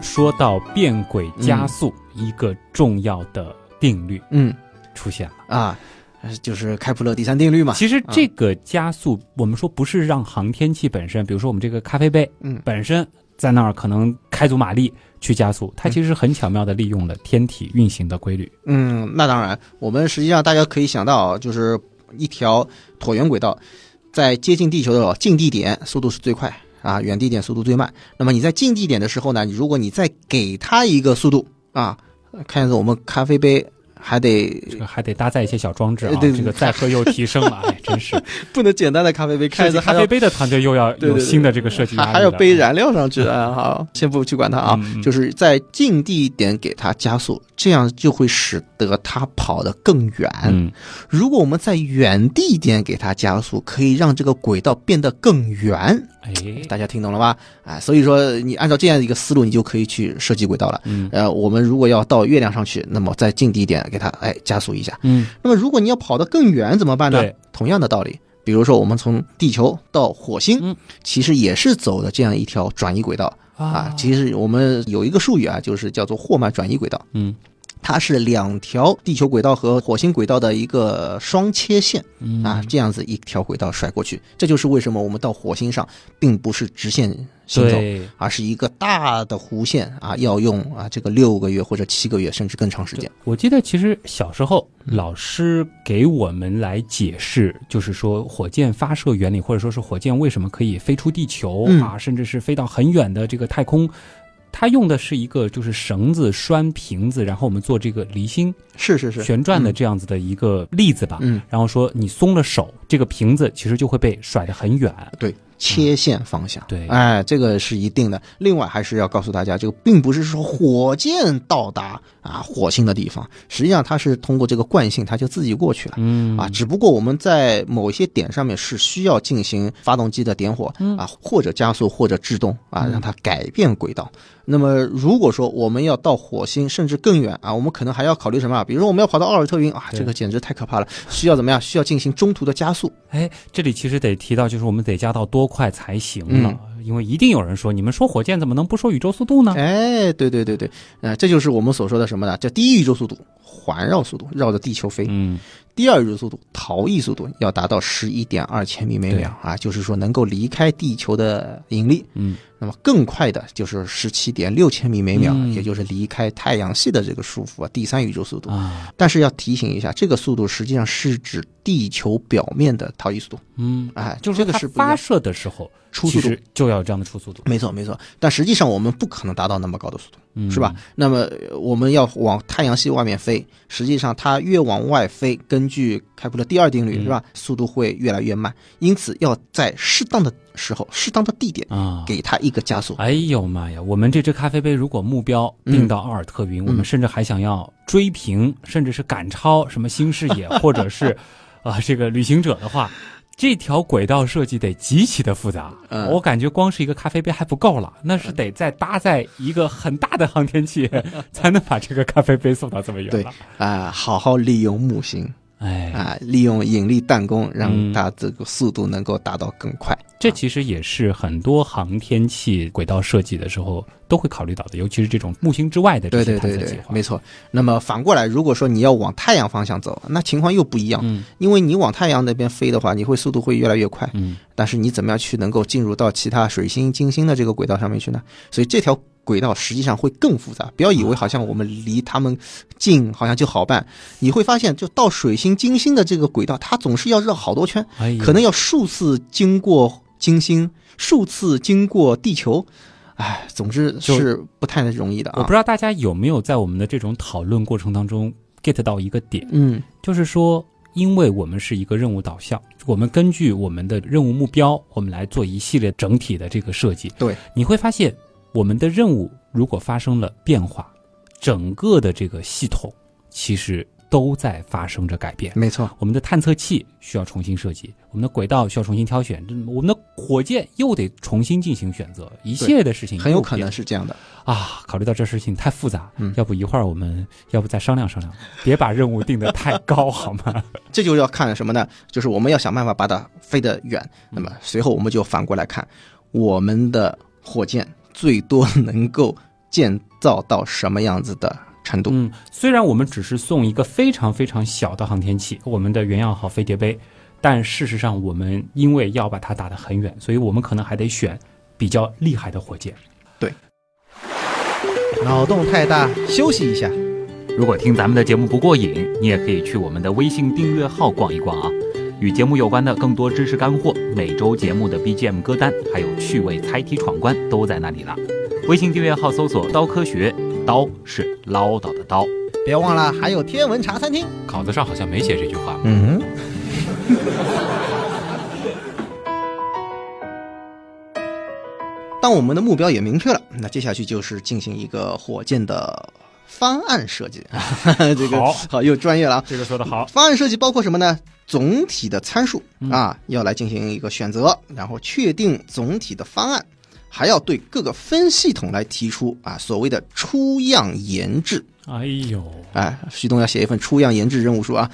说到变轨加速，一个重要的定律，嗯，出现了啊，就是开普勒第三定律嘛。其实这个加速，我们说不是让航天器本身，比如说我们这个咖啡杯，嗯，本身在那儿可能开足马力。去加速，它其实很巧妙的利用了天体运行的规律。嗯，那当然，我们实际上大家可以想到，就是一条椭圆轨道，在接近地球的近地点速度是最快啊，远地点速度最慢。那么你在近地点的时候呢，你如果你再给它一个速度啊，看样子我们咖啡杯。还得这个还得搭载一些小装置啊，这个载荷又提升了，哎，真是不能简单的咖啡杯。开咖啡杯的团队又要有新的这个设计，还要背燃料上去啊！好，先不去管它啊，就是在近地点给它加速，这样就会使得它跑得更远。嗯，如果我们在远地点给它加速，可以让这个轨道变得更圆。哎，大家听懂了吧？哎，所以说你按照这样一个思路，你就可以去设计轨道了。嗯，呃，我们如果要到月亮上去，那么在近地点给它哎加速一下。嗯，那么如果你要跑得更远怎么办呢？同样的道理，比如说我们从地球到火星，其实也是走的这样一条转移轨道啊。其实我们有一个术语啊，就是叫做霍曼转移轨道。嗯。它是两条地球轨道和火星轨道的一个双切线啊，这样子一条轨道甩过去，这就是为什么我们到火星上并不是直线行走，而是一个大的弧线啊，要用啊这个六个月或者七个月甚至更长时间。我记得其实小时候老师给我们来解释，就是说火箭发射原理，或者说是火箭为什么可以飞出地球啊，甚至是飞到很远的这个太空。它用的是一个就是绳子拴瓶子，然后我们做这个离心是是是旋转的这样子的一个例子吧。嗯，然后说你松了手，这个瓶子其实就会被甩得很远。对。切线方向，对，哎，这个是一定的。另外，还是要告诉大家，这个并不是说火箭到达啊火星的地方，实际上它是通过这个惯性，它就自己过去了。嗯，啊，只不过我们在某一些点上面是需要进行发动机的点火啊，或者加速，或者制动啊，让它改变轨道。那么，如果说我们要到火星，甚至更远啊，我们可能还要考虑什么？比如说，我们要跑到奥尔特云啊，这个简直太可怕了，需要怎么样？需要进行中途的加速。哎，这里其实得提到，就是我们得加到多快才行了，因为一定有人说，你们说火箭怎么能不说宇宙速度呢？哎，对对对对，呃，这就是我们所说的什么呢？叫低宇宙速度。环绕速度，绕着地球飞。嗯，第二日速度逃逸速度要达到十一点二千米每秒啊，就是说能够离开地球的引力。嗯，那么更快的就是十七点六千米每秒，嗯也就是离开太阳系的这个束缚啊，第三宇宙速度。啊，但是要提醒一下，这个速度实际上是指地球表面的逃逸速度。嗯，哎，就是这个它是不发射的时候初速度就要有这样的初速度，没错，没错。但实际上我们不可能达到那么高的速度，嗯是吧？？那么呃我们要往太阳系外面飞，实际上它越往外飞，根据开普勒第二定律，嗯是吧？速度会越来越慢，因此要在适当的时候、适当的地点啊，给它一个加速。哎呦妈呀！我们这只咖啡杯如果目标定到奥尔特云，我们甚至还想要追平，甚至是赶超什么新视野或者是啊、这个旅行者的话，这条轨道设计得极其的复杂。嗯我感觉光是一个咖啡杯还不够了，那是得再搭载一个很大的航天器，才能把这个咖啡杯送到这么远对了。啊、好好利用木星哎，啊、利用引力弹弓，让嗯它这个速度能够达到更快。这其实也是很多航天器轨道设计的时候都会考虑到的，尤其是这种木星之外的这些探测计，划。没错。那么反过来，如果说你要往太阳方向走，那情况又不一样，嗯因为你往太阳那边飞的话，你会速度会越来越快。嗯但是你怎么样去能够进入到其他水星、金星的这个轨道上面去呢？所以这条轨道实际上会更复杂。不要以为好像我们离他们近，好像就好办。你会发现，就到水星、金星的这个轨道，它总是要绕好多圈，哎可能要数次经过金星，数次经过地球。哎，总之是不太容易的啊我不。知道大家有没有在我们的这种讨论过程当中 get 到一个点，嗯就是说，因为我们是一个任务导向，我们根据我们的任务目标，我们来做一系列整体的这个设计。对，你会发现，我们的任务如果发生了变化，整个的这个系统其实都在发生着改变。没错，我们的探测器需要重新设计，我们的轨道需要重新挑选，我们的火箭又得重新进行选择，一系列的事情很有可能是这样的。啊，考虑到这事情太复杂，嗯要不一会儿我们要不再商量商量，别把任务定得太高好吗？这就要看什么呢？就是我们要想办法把它飞得远。嗯那么随后我们就反过来看，我们的火箭最多能够建造到什么样子的程度？嗯，虽然我们只是送一个非常非常小的航天器，我们的原样号飞碟杯，但事实上我们因为要把它打得很远，所以我们可能还得选比较厉害的火箭。对脑洞太大，休息一下。如果听咱们的节目不过瘾，你也可以去我们的微信订阅号逛一逛啊。与节目有关的更多知识干货，每周节目的 BGM 歌单，还有趣味猜题闯关都在那里了。微信订阅号搜索“刀科学”，刀是唠叨的刀。别忘了还有天文茶餐厅。稿子上好像没写这句话。嗯。当我们的目标也明确了，那接下去就是进行一个火箭的方案设计。这个好好又专业了啊！这个说的好。方案设计包括什么呢？总体的参数嗯啊，要来进行一个选择，然后确定总体的方案，还要对各个分系统来提出啊所谓的出样研制。哎呦，哎，徐东要写一份出样研制任务书啊。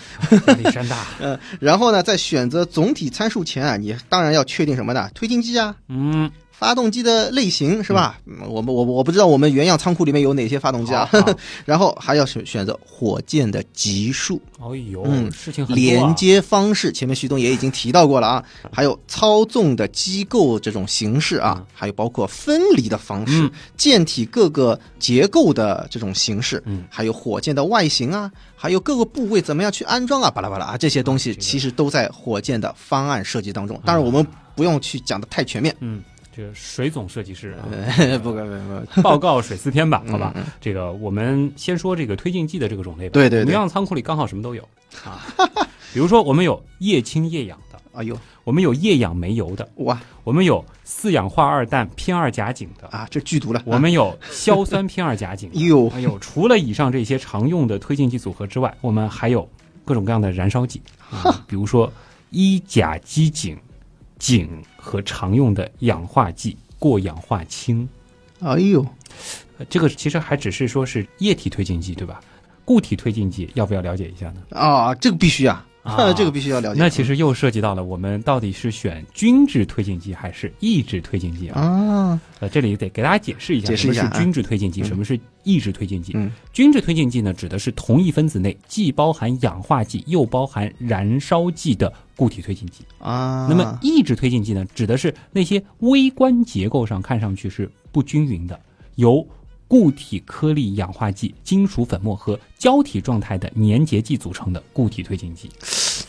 压力山大。然后呢，在选择总体参数前啊，你当然要确定什么呢？推进剂啊，嗯，发动机的类型是吧？嗯。我们我我不知道我们原样仓库里面有哪些发动机啊。然后还要选选择火箭的级数。哎呦，嗯事情。连接方式，前面徐东也已经提到过了啊，还有操纵的机构这种形式啊嗯，还有包括分离的方式嗯，舰体各个结构的这种形式嗯，还有火箭的外形啊，还有各个部位怎么样去安装啊，巴拉巴拉啊，这些东西其实都在火箭的方案设计当中。当然，我们不用去讲的太全面，嗯，这个水总设计师啊，不不不不，报告水四天吧，好吧。这个我们先说这个推进剂的这个种类吧。对对对。我们原样仓库里刚好什么都有。啊，比如说我们有液氢液氧的，哎呦。我们有液氧煤油的，哇。我们有四氧化二氮偏二甲肼的，啊，这剧毒了，我们有硝酸偏二甲肼 哎呦哎呦除了以上这些常用的推进剂组合之外，我们还有各种各样的燃烧剂，啊、比如说一甲基肼、肼和常用的氧化剂过氧化氢。哎呦呃这个其实还只是说是液体推进剂，对吧？固体推进剂要不要了解一下呢？啊，这个必须啊，啊，这个必须要了解。那其实又涉及到了我们到底是选均质推进剂还是抑制推进剂啊？呃，这里得给大家解释一下，什么是均质推进剂，什么是抑制推进剂。嗯，均质推进剂呢，指的是同一分子内既包含氧化剂又包含燃烧剂的固体推进剂啊。那么抑制推进剂呢，指的是那些微观结构上看上去是不均匀的，由固体颗粒氧化剂、金属粉末和胶体状态的粘结剂组成的固体推进剂。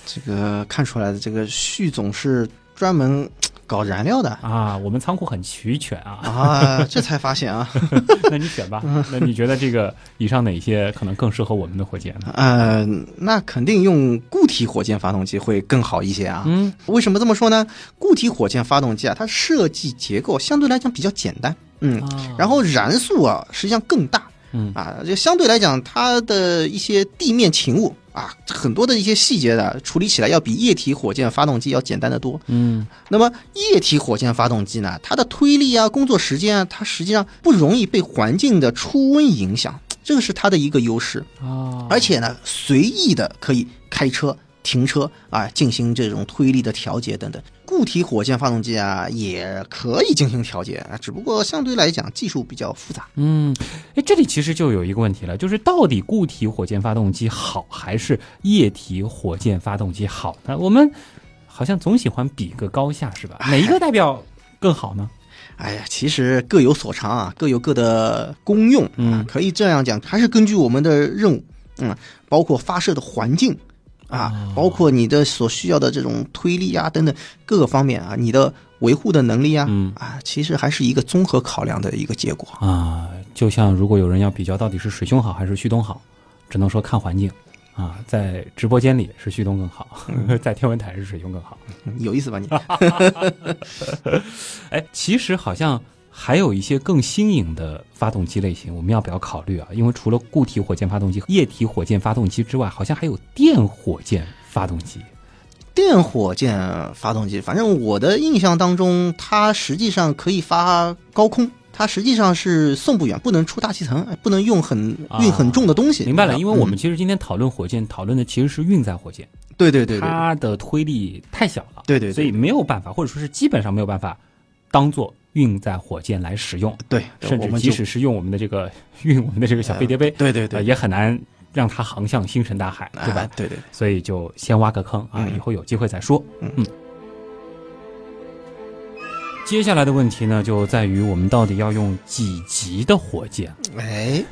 这个看出来的，这个旭总是专门搞燃料的啊。我们仓库很齐全啊啊，这才发现啊。那你选吧。那你觉得这个以上哪些可能更适合我们的火箭呢？呃，那肯定用固体火箭发动机会更好一些啊。嗯，为什么这么说呢？固体火箭发动机啊，它设计结构相对来讲比较简单。嗯，然后燃速啊，实际上更大。嗯啊，就相对来讲，它的一些地面勤务啊，很多的一些细节的处理起来要比液体火箭发动机要简单的多。嗯，那么液体火箭发动机呢，它的推力啊、工作时间啊，它实际上不容易被环境的初温影响，这个是它的一个优势啊。而且呢，随意的可以开车。停车啊，进行这种推力的调节等等。固体火箭发动机啊，也可以进行调节啊，只不过相对来讲技术比较复杂。嗯，哎，这里其实就有一个问题了，就是到底固体火箭发动机好还是液体火箭发动机好呢？我们好像总喜欢比个高下，是吧？哪一个代表更好呢？哎呀，其实各有所长啊，各有各的功用。嗯，可以这样讲，还是根据我们的任务，嗯，包括发射的环境。啊，包括你的所需要的这种推力啊等等各个方面啊，你的维护的能力啊，啊，其实还是一个综合考量的一个结果啊。就像如果有人要比较到底是水兄好还是旭东好，只能说看环境啊。在直播间里是旭东更好，在天文台是水兄更好，有意思吧你？哎，其实好像。还有一些更新颖的发动机类型，我们要不要考虑啊？因为除了固体火箭发动机、液体火箭发动机之外，好像还有电火箭发动机。电火箭发动机，反正我的印象当中，它实际上可以发高空，它实际上是送不远，不能出大气层，不能用很运很重的东西。明白了，因为我们其实今天讨论火箭，讨论的其实是运载火箭。对对对，它的推力太小了。对对，所以没有办法，或者说是基本上没有办法当做。运载火箭来使用，对，甚至即使是用我们的这个 运我们的这个小飞碟杯，对对对，也很难让它航向星辰大海，对吧？对对，所以就先挖个坑啊，以后有机会再说。嗯。接下来的问题呢，就在于我们到底要用几级的火箭？哎，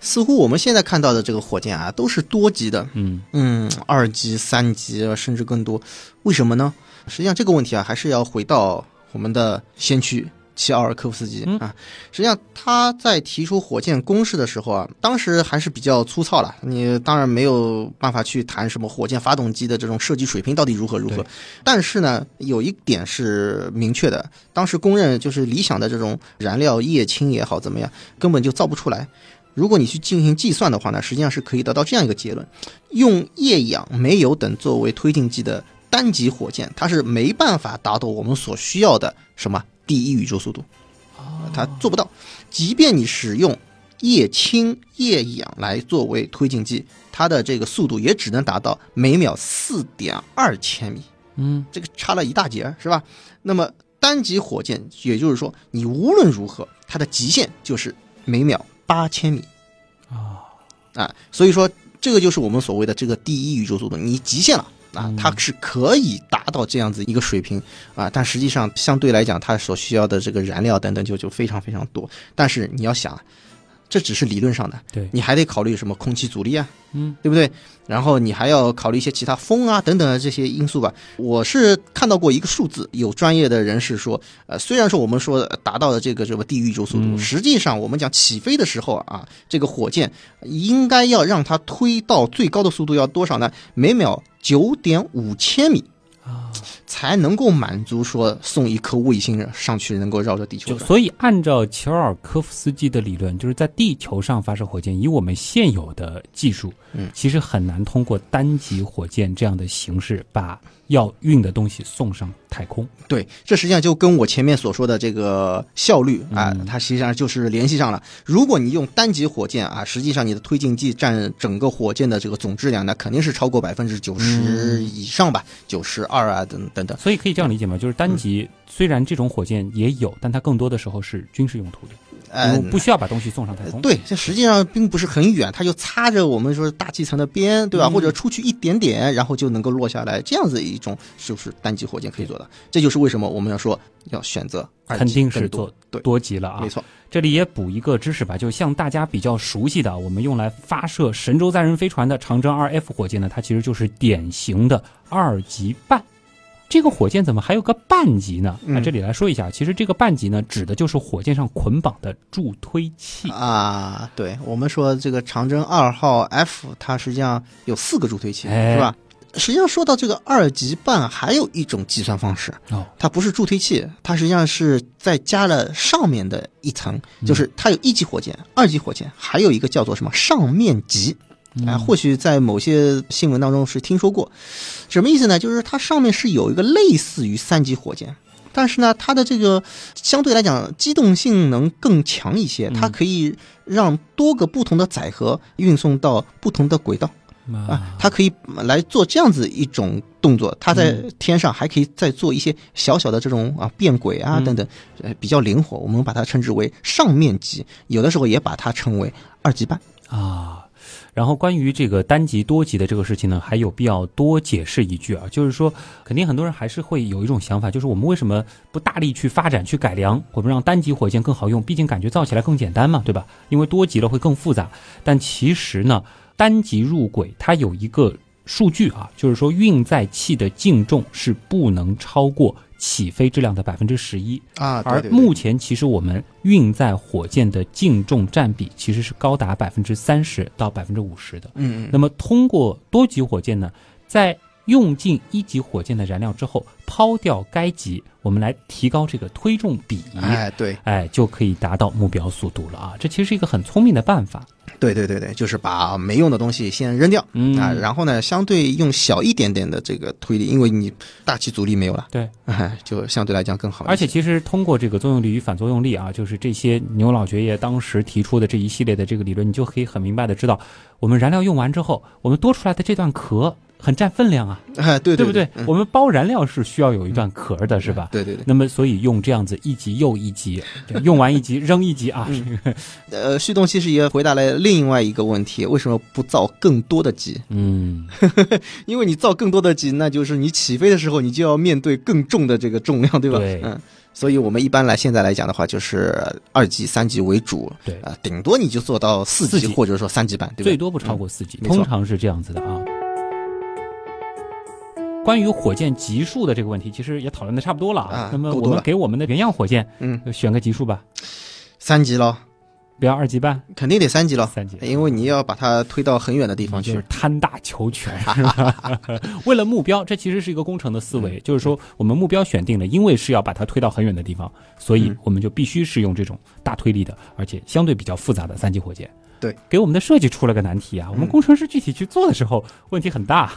似乎我们现在看到的这个火箭啊，都是多级的，嗯嗯，二级、三级甚至更多。为什么呢？实际上这个问题啊，还是要回到我们的先驱。齐奥尔科夫斯基啊，实际上他在提出火箭公式的时候啊，当时还是比较粗糙了。你当然没有办法去谈什么火箭发动机的这种设计水平到底如何如何。但是呢，有一点是明确的，当时公认就是理想的这种燃料液氢也好怎么样，根本就造不出来。如果你去进行计算的话呢，实际上是可以得到这样一个结论：用液氧、煤油等作为推进剂的单级火箭，它是没办法达到我们所需要的什么。第一宇宙速度，它做不到。即便你使用液氢、液氧来作为推进剂，它的这个速度也只能达到每秒四点二千米。嗯，这个差了一大截，是吧？那么单级火箭，也就是说，你无论如何，它的极限就是每秒八千米。啊啊，所以说这个就是我们所谓的这个第一宇宙速度，你极限了。啊，它是可以达到这样子一个水平啊，但实际上相对来讲，它所需要的这个燃料等等就就非常非常多。但是你要想。这只是理论上的，对，你还得考虑什么空气阻力啊，嗯，对不对？然后你还要考虑一些其他风啊等等的这些因素吧。我是看到过一个数字，有专业的人士说，呃，虽然说我们说达到了这个什么低宇宙速度，实际上我们讲起飞的时候啊，这个火箭应该要让它推到最高的速度要多少呢？每秒九点五千米啊。才能够满足说送一颗卫星上去能够绕着地球。所以，按照乔尔科夫斯基的理论，就是在地球上发射火箭，以我们现有的技术，嗯，其实很难通过单级火箭这样的形式把。要运的东西送上太空，对，这实际上就跟我前面所说的这个效率啊，它实际上就是联系上了。如果你用单级火箭啊，实际上你的推进剂占整个火箭的这个总质量，那肯定是超过百分之九十以上吧，九十二啊等等等。所以可以这样理解吗？就是单级虽然这种火箭也有，但它更多的时候是军事用途的。呃，不需要把东西送上太空。对，这实际上并不是很远，它就擦着我们说大气层的边，对吧？或者出去一点点，然后就能够落下来，这样子一种就是单级火箭可以做的。这就是为什么我们要说要选择肯定是做对多级了啊。没错，这里也补一个知识吧，就像大家比较熟悉的，我们用来发射神舟载人飞船的长征二 F 火箭呢，它其实就是典型的二级半。这个火箭怎么还有个半级呢？那这里来说一下，其实这个半级呢，指的就是火箭上捆绑的助推器啊。对我们说这个长征二号 F，它实际上有四个助推器，是吧？实际上说到这个二级半，还有一种计算方式，哦，它不是助推器，它实际上是在加了上面的一层，就是它有一级火箭、二级火箭，还有一个叫做什么上面级。哎，或许在某些新闻当中是听说过，什么意思呢？就是它上面是有一个类似于三级火箭，但是呢，它的这个相对来讲机动性能更强一些，它可以让多个不同的载荷运送到不同的轨道啊，它可以来做这样子一种动作。它在天上还可以再做一些小小的这种啊变轨啊等等，呃，比较灵活。我们把它称之为上面级，有的时候也把它称为二级半啊。然后关于这个单级多级的这个事情呢，还有必要多解释一句啊，就是说，肯定很多人还是会有一种想法，就是我们为什么不大力去发展、去改良，我们让单级火箭更好用？毕竟感觉造起来更简单嘛，对吧？因为多级了会更复杂。但其实呢，单级入轨它有一个数据啊，就是说运载器的净重是不能超过。起飞质量的百分之十一啊，而目前其实我们运载火箭的净重占比其实是高达百分之三十到百分之五十的。嗯嗯。那么通过多级火箭呢，在用尽一级火箭的燃料之后，抛掉该级，我们来提高这个推重比。哎，对，哎，就可以达到目标速度了啊！这其实是一个很聪明的办法。对对对对，就是把没用的东西先扔掉啊，然后呢，相对用小一点点的这个推力，因为你大气阻力没有了，对，就相对来讲更好。而且其实通过这个作用力与反作用力啊，就是这些牛老爵爷当时提出的这一系列的这个理论，你就可以很明白的知道，我们燃料用完之后，我们多出来的这段壳。很占分量啊，哎，对对不对？我们包燃料是需要有一段壳的，是吧？对对对。那么，所以用这样子一级又一级，用完一级扔一级啊。呃，旭东其实也回答了另外一个问题：为什么不造更多的级？嗯，因为你造更多的级，那就是你起飞的时候你就要面对更重的这个重量，对吧？对。嗯，所以我们一般来现在来讲的话，就是二级、三级为主。对啊，顶多你就做到四级或者说三级版，对吧？最多不超过四级，通常是这样子的啊。关于火箭级数的这个问题，其实也讨论的差不多了啊。那么我们给我们的原样火箭，嗯，选个级数吧，三级喽，不要二级半，肯定得三级了，三级，因为你要把它推到很远的地方去，贪大求全？为了目标，这其实是一个工程的思维，就是说我们目标选定了，因为是要把它推到很远的地方，所以我们就必须是用这种大推力的，而且相对比较复杂的三级火箭。对，给我们的设计出了个难题啊！我们工程师具体去做的时候，问题很大。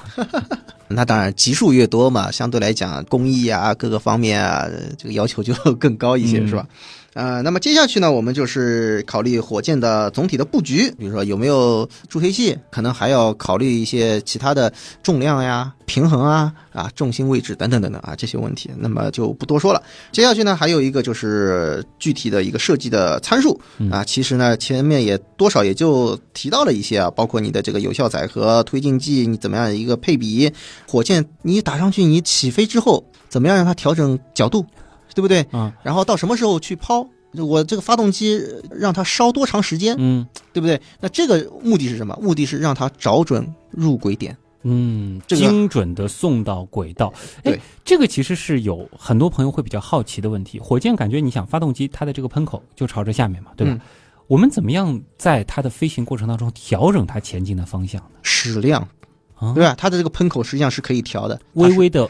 那当然，级数越多嘛，相对来讲，工艺啊，各个方面啊，这个要求就更高一些，是吧？呃，那么接下去呢，我们就是考虑火箭的总体的布局，比如说有没有助推器，可能还要考虑一些其他的重量呀、平衡啊、啊重心位置等等等等啊这些问题，那么就不多说了。接下去呢，还有一个就是具体的一个设计的参数啊，其实呢前面也多少也就提到了一些啊，包括你的这个有效载荷、推进剂，你怎么样一个配比，火箭你打上去，你起飞之后怎么样让它调整角度。对不对？嗯，然后到什么时候去抛？我这个发动机让它烧多长时间？嗯，对不对？那这个目的是什么？目的是让它找准入轨点，嗯，精准的送到轨道。对，这个其实是有很多朋友会比较好奇的问题。火箭感觉你想发动机它的这个喷口就朝着下面嘛，对吧？我们怎么样在它的飞行过程当中调整它前进的方向呢？矢量，对吧？它的这个喷口实际上是可以调的，微微的。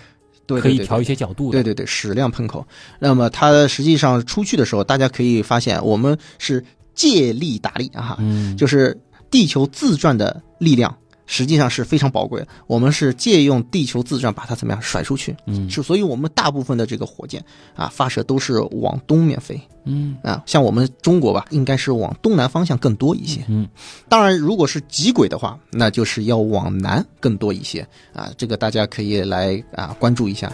可以调一些角度的。对对对，矢量喷口。那么它实际上出去的时候，大家可以发现，我们是借力打力啊，嗯，就是地球自转的力量。实际上是非常宝贵的。我们是借用地球自转把它怎么样甩出去？嗯，是，所以我们大部分的这个火箭啊发射都是往东面飞。嗯啊，像我们中国吧，应该是往东南方向更多一些。嗯，当然，如果是极轨的话，那就是要往南更多一些啊。这个大家可以来啊关注一下。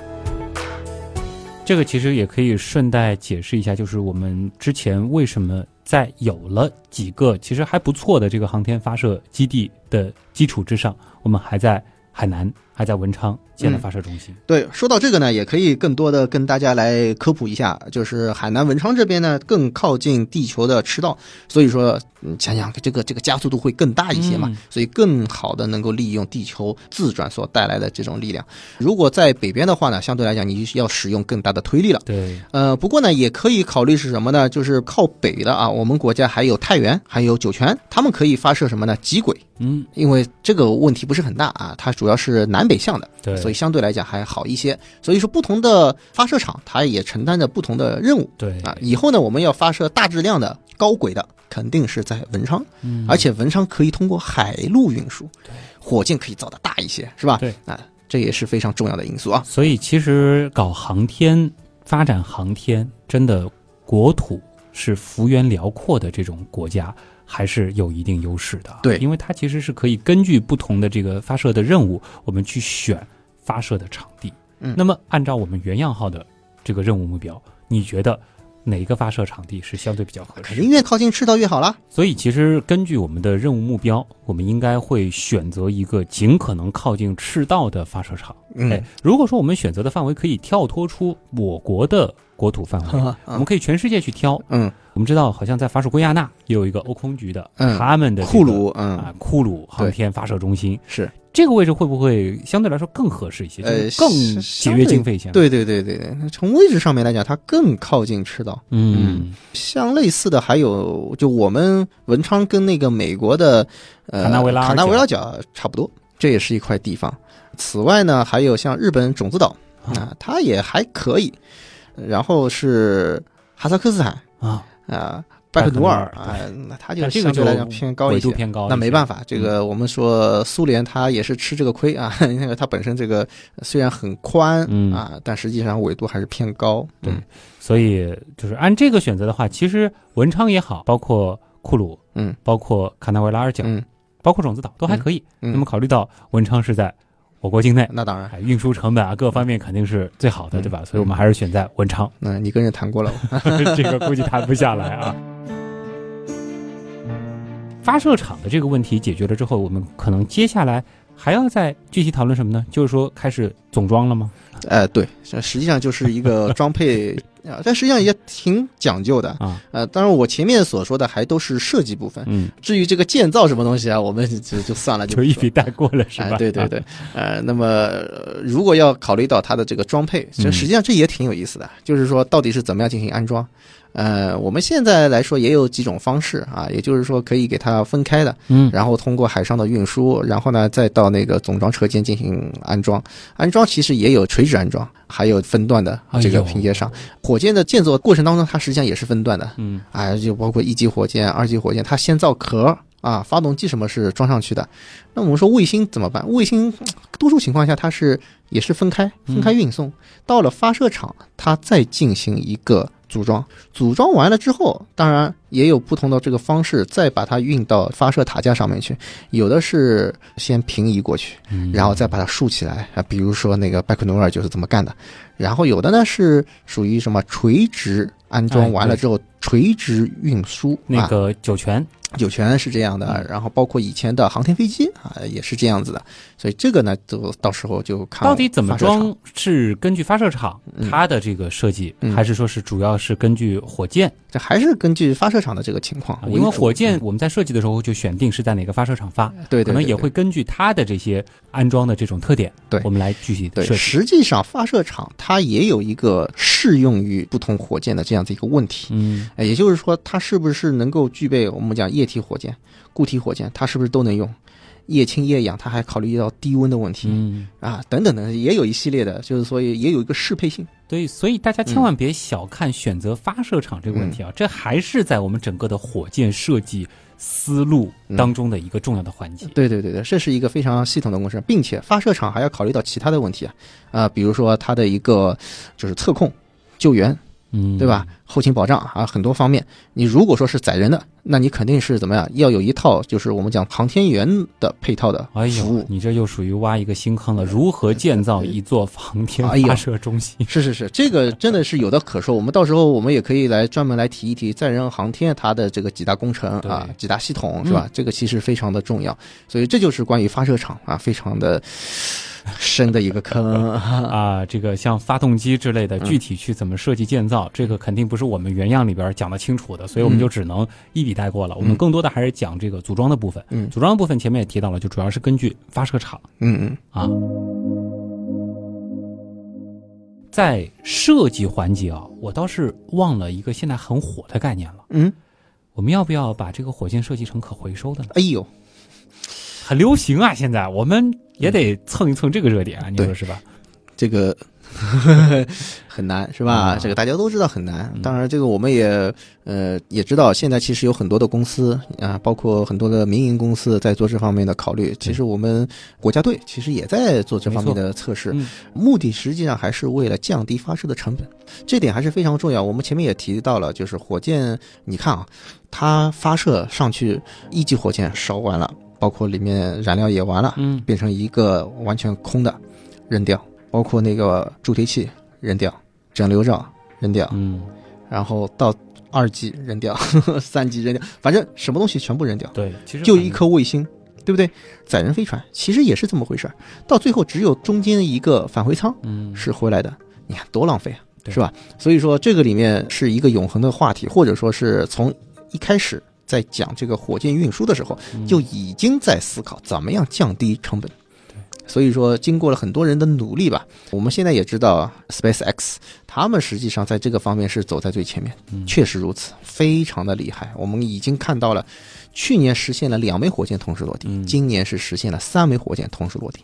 这个其实也可以顺带解释一下，就是我们之前为什么。在有了几个其实还不错的这个航天发射基地的基础之上，我们还在海南，还在文昌。建了发射中心。对，说到这个呢，也可以更多的跟大家来科普一下，就是海南文昌这边呢更靠近地球的赤道，所以说，嗯，想想这个这个加速度会更大一些嘛，所以更好的能够利用地球自转所带来的这种力量。如果在北边的话呢，相对来讲你要使用更大的推力了。对，呃，不过呢，也可以考虑是什么呢？就是靠北的啊，我们国家还有太原，还有酒泉，他们可以发射什么呢？极轨。嗯，因为这个问题不是很大啊，它主要是南北向的。对。所以相对来讲还好一些，所以说不同的发射场，它也承担着不同的任务。对啊，以后呢，我们要发射大质量的高轨的，肯定是在文昌，嗯而且文昌可以通过海陆运输，对，火箭可以造的大一些，是吧？对啊，这也是非常重要的因素啊。所以其实搞航天、发展航天，真的国土是幅员辽阔的这种国家。还是有一定优势的，对，因为它其实是可以根据不同的这个发射的任务，我们去选发射的场地。嗯，那么按照我们原样号的这个任务目标，你觉得哪一个发射场地是相对比较合适？肯定越靠近赤道越好啦。所以其实根据我们的任务目标，我们应该会选择一个尽可能靠近赤道的发射场。哎，如果说我们选择的范围可以跳脱出我国的。国土范围，我们可以全世界去挑。嗯，我们知道，好像在法属圭亚那也有一个欧空局的，嗯他们的库鲁，嗯啊，库鲁航天发射中心是这个位置，会不会相对来说更合适一些？呃，更节约经费一些。对对对对对，从位置上面来讲，它更靠近赤道。嗯，像类似的还有，就我们文昌跟那个美国的呃卡纳维拉卡纳维拉角差不多，这也是一块地方。此外呢，还有像日本种子岛啊，它也还可以。然后是哈萨克斯坦啊啊，拜克努尔啊，那他就相对来讲偏高一些，偏高。那没办法，这个我们说苏联他也是吃这个亏啊，因为他本身这个虽然很宽啊，但实际上纬度还是偏高。对，所以就是按这个选择的话，其实文昌也好，包括库鲁，嗯，包括卡纳维拉尔角，嗯，包括种子岛都还可以。那么考虑到文昌是在。我国境内，那当然，运输成本啊，各方面肯定是最好的，对吧？所以我们还是选在文昌。那你跟人谈过了？这个估计谈不下来啊。发射场的这个问题解决了之后，我们可能接下来还要再具体讨论什么呢？就是说开始总装了吗？哎，对，实际上就是一个装配。啊，但实际上也挺讲究的啊。呃，当然我前面所说的还都是设计部分。嗯，至于这个建造什么东西啊，我们就就算了，就一笔带过了，是吧？对对对。呃，那么如果要考虑到它的这个装配，这实际上这也挺有意思的，就是说到底是怎么样进行安装。呃，我们现在来说也有几种方式啊，也就是说可以给它分开的，嗯，然后通过海上的运输，然后呢再到那个总装车间进行安装。安装其实也有垂直安装，还有分段的这个拼接上。火箭的建造过程当中，它实际上也是分段的，嗯，啊，就包括一级火箭、二级火箭，它先造壳啊，发动机什么是装上去的。那我们说卫星怎么办？卫星多数情况下它是也是分开分开运送，到了发射场，它再进行一个。组装，组装完了之后，当然也有不同的这个方式，再把它运到发射塔架上面去。有的是先平移过去，然后再把它竖起来啊，比如说那个拜克努尔就是这么干的。然后有的呢是属于什么垂直安装完了之后垂直运输，那个酒泉。酒泉是这样的，然后包括以前的航天飞机啊，也是这样子的，所以这个呢，就到时候就看到底怎么装，是根据发射场它的这个设计，还是说是主要是根据火箭？这还是根据发射场的这个情况，因为火箭我们在设计的时候就选定是在哪个发射场发，对，可能也会根据它的这些安装的这种特点，对，我们来具体设计。实际上，发射场它也有一个适用于不同火箭的这样的一个问题，嗯，也就是说，它是不是能够具备我们讲液体火箭、固体火箭，它是不是都能用？液氢液氧，它还考虑到低温的问题，嗯啊，等等等，也有一系列的，就是所以也有一个适配性。对，所以大家千万别小看选择发射场这个问题啊，这还是在我们整个的火箭设计思路当中的一个重要的环节。对对对对，这是一个非常系统的工程，并且发射场还要考虑到其他的问题啊，啊，比如说它的一个就是测控、救援。嗯，对吧？后勤保障啊，很多方面。你如果说是载人的，那你肯定是怎么样？要有一套就是我们讲航天员的配套的服务。你这又属于挖一个新坑了。如何建造一座航天发射中心？是是是，这个真的是有的可说。我们到时候我们也可以来专门来提一提载人航天它的这个几大工程啊，几大系统是吧？这个其实非常的重要。所以这就是关于发射场啊，非常的。深的一个坑 啊！这个像发动机之类的，具体去怎么设计建造，这个肯定不是我们原样里边讲的清楚的，所以我们就只能一笔带过了。我们更多的还是讲这个组装的部分。嗯，组装的部分前面也提到了，就主要是根据发射场。嗯嗯啊，在设计环节啊，我倒是忘了一个现在很火的概念了。嗯，我们要不要把这个火箭设计成可回收的呢？哎呦！很流行啊！现在我们也得蹭一蹭这个热点啊，你说是吧？这个 很难是吧？这个大家都知道很难。当然，这个我们也呃也知道，现在其实有很多的公司啊，包括很多的民营公司在做这方面的考虑。其实我们国家队其实也在做这方面的测试，目的实际上还是为了降低发射的成本，这点还是非常重要。我们前面也提到了，就是火箭，你看啊，它发射上去一级火箭烧完了。包括里面燃料也完了，嗯，变成一个完全空的，扔掉。包括那个助推器扔掉，整流罩扔掉，嗯，然后到二级扔掉，三级扔掉，反正什么东西全部扔掉。对，其实就一颗卫星，对不对？载人飞船其实也是这么回事儿，到最后只有中间的一个返回舱，嗯，是回来的。你看多浪费啊，是吧？所以说这个里面是一个永恒的话题，或者说是从一开始。在讲这个火箭运输的时候，就已经在思考怎么样降低成本。所以说经过了很多人的努力吧，我们现在也知道，Space X 他们实际上在这个方面是走在最前面，确实如此，非常的厉害。我们已经看到了，去年实现了两枚火箭同时落地，今年是实现了三枚火箭同时落地，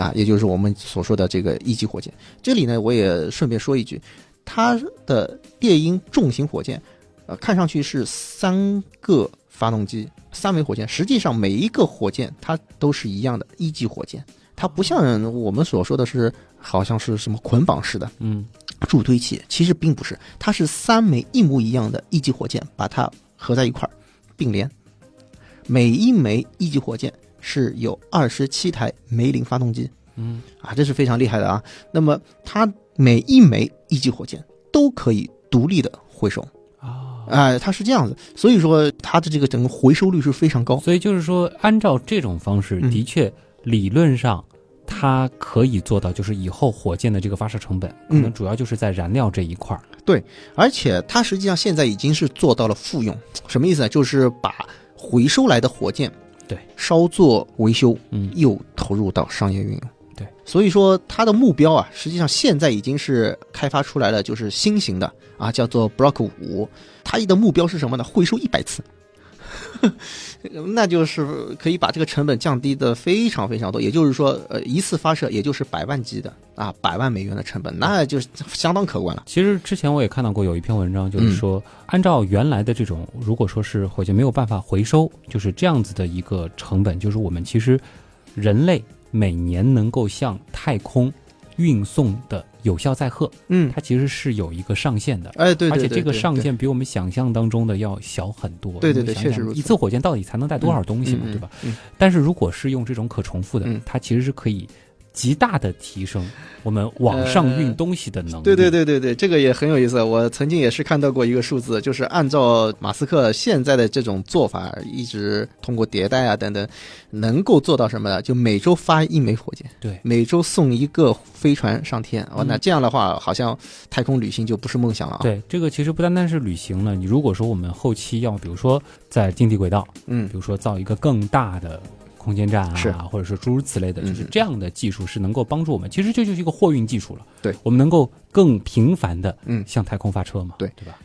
啊，也就是我们所说的这个一级火箭。这里呢，我也顺便说一句，它的猎鹰重型火箭。呃，看上去是三个发动机，三枚火箭，实际上每一个火箭它都是一样的一级火箭，它不像我们所说的是好像是什么捆绑式的，嗯，助推器，其实并不是，它是三枚一模一样的一级火箭，把它合在一块儿并联，每一枚一级火箭是有二十七台梅林发动机，嗯，啊，这是非常厉害的啊。那么它每一枚一级火箭都可以独立的回收。哎，它是这样子，所以说它的这个整个回收率是非常高。所以就是说，按照这种方式，的确理论上它可以做到，就是以后火箭的这个发射成本，可能主要就是在燃料这一块儿。对，而且它实际上现在已经是做到了复用，什么意思呢？就是把回收来的火箭，对，稍作维修，嗯，又投入到商业运用。对，所以说它的目标啊，实际上现在已经是开发出来了，就是新型的啊，叫做 Block 五。它的目标是什么呢？回收一百次，那就是可以把这个成本降低的非常非常多。也就是说，呃，一次发射也就是百万级的啊，百万美元的成本，那就是相当可观了。其实之前我也看到过有一篇文章，就是说，按照原来的这种，如果说是火箭没有办法回收，就是这样子的一个成本，就是我们其实人类每年能够向太空运送的。有效载荷，嗯，它其实是有一个上限的，哎，对，而且这个上限比我们想象当中的要小很多。对对对。一次火箭到底才能带多少东西嘛，对吧？但是如果是用这种可重复的，它其实是可以。极大的提升我们网上运东西的能力。对对对对对，这个也很有意思。我曾经也是看到过一个数字，就是按照马斯克现在的这种做法，一直通过迭代啊等等，能够做到什么呢？就每周发一枚火箭，对，每周送一个飞船上天。哦，那这样的话，好像太空旅行就不是梦想了。对，这个其实不单单是旅行了。你如果说我们后期要，比如说在近地轨道，嗯，比如说造一个更大的。空间站啊，或者说诸如此类的，就是这样的技术是能够帮助我们。其实这就是一个货运技术了。对，我们能够更频繁的嗯向太空发车嘛？对，对吧？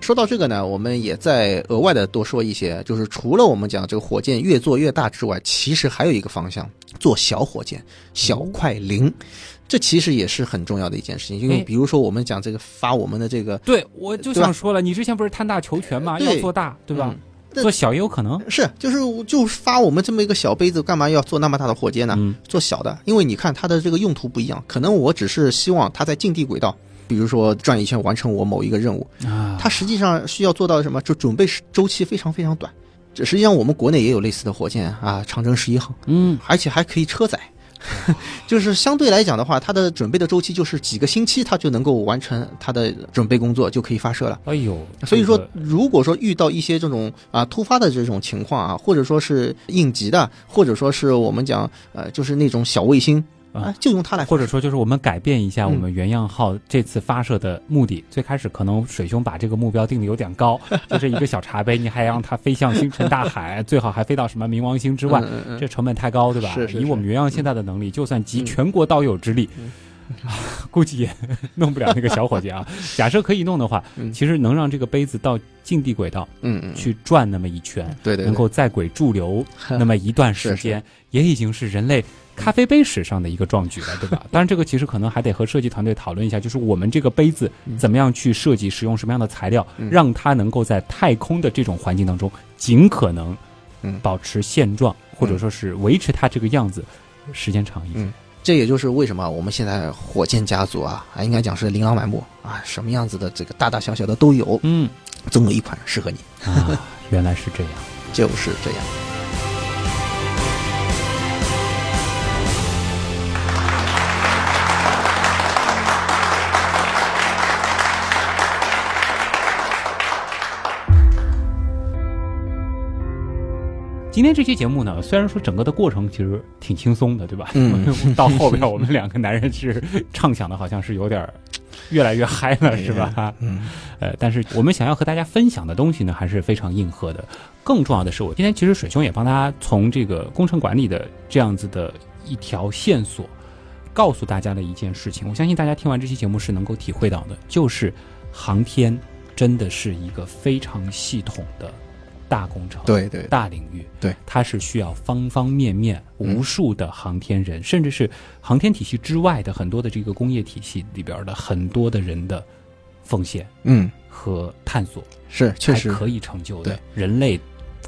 说到这个呢，我们也在额外的多说一些，就是除了我们讲这个火箭越做越大之外，其实还有一个方向，做小火箭、小快灵。这其实也是很重要的一件事情，因为比如说我们讲这个发我们的这个，对我就想说了，你之前不是贪大求全吗？要做大，对吧？做小也有可能是，就是就发我们这么一个小杯子，干嘛要做那么大的火箭呢？做小的，因为你看它的这个用途不一样，可能我只是希望它在近地轨道，比如说转一圈完成我某一个任务啊，它实际上需要做到什么？就准备周期非常非常短。这实际上我们国内也有类似的火箭啊，长征十一号，嗯，而且还可以车载。就是相对来讲的话，它的准备的周期就是几个星期，它就能够完成它的准备工作，就可以发射了。哎呦，所以说，如果说遇到一些这种啊突发的这种情况啊，或者说是应急的，或者说是我们讲呃，就是那种小卫星。啊，就用它来，或者说就是我们改变一下我们原样号这次发射的目的。最开始可能水兄把这个目标定的有点高，就是一个小茶杯，你还让它飞向星辰大海，最好还飞到什么冥王星之外，这成本太高，对吧？以我们原样现在的能力，就算集全国道友之力，估计也弄不了那个小伙计啊。假设可以弄的话，其实能让这个杯子到近地轨道，嗯嗯，去转那么一圈，对对，能够在轨驻留那么一段时间，也已经是人类。咖啡杯史上的一个壮举了，对吧？当然，这个其实可能还得和设计团队讨论一下，就是我们这个杯子怎么样去设计，使用什么样的材料，让它能够在太空的这种环境当中尽可能保持现状，或者说是维持它这个样子时间长一些。这也就是为什么我们现在火箭家族啊，应该讲是琳琅满目啊，什么样子的这个大大小小的都有。嗯，总有一款适合你啊。原来是这样，就是这样。今天这期节目呢，虽然说整个的过程其实挺轻松的，对吧？嗯。到后边我们两个男人是畅想的，好像是有点越来越嗨了，是吧？嗯。呃，但是我们想要和大家分享的东西呢，还是非常硬核的。更重要的是，我今天其实水兄也帮他从这个工程管理的这样子的一条线索，告诉大家的一件事情。我相信大家听完这期节目是能够体会到的，就是航天真的是一个非常系统的。大工程，对对，大领域，对，它是需要方方面面、无数的航天人，甚至是航天体系之外的很多的这个工业体系里边的很多的人的奉献，嗯，和探索是确实。可以成就的人类。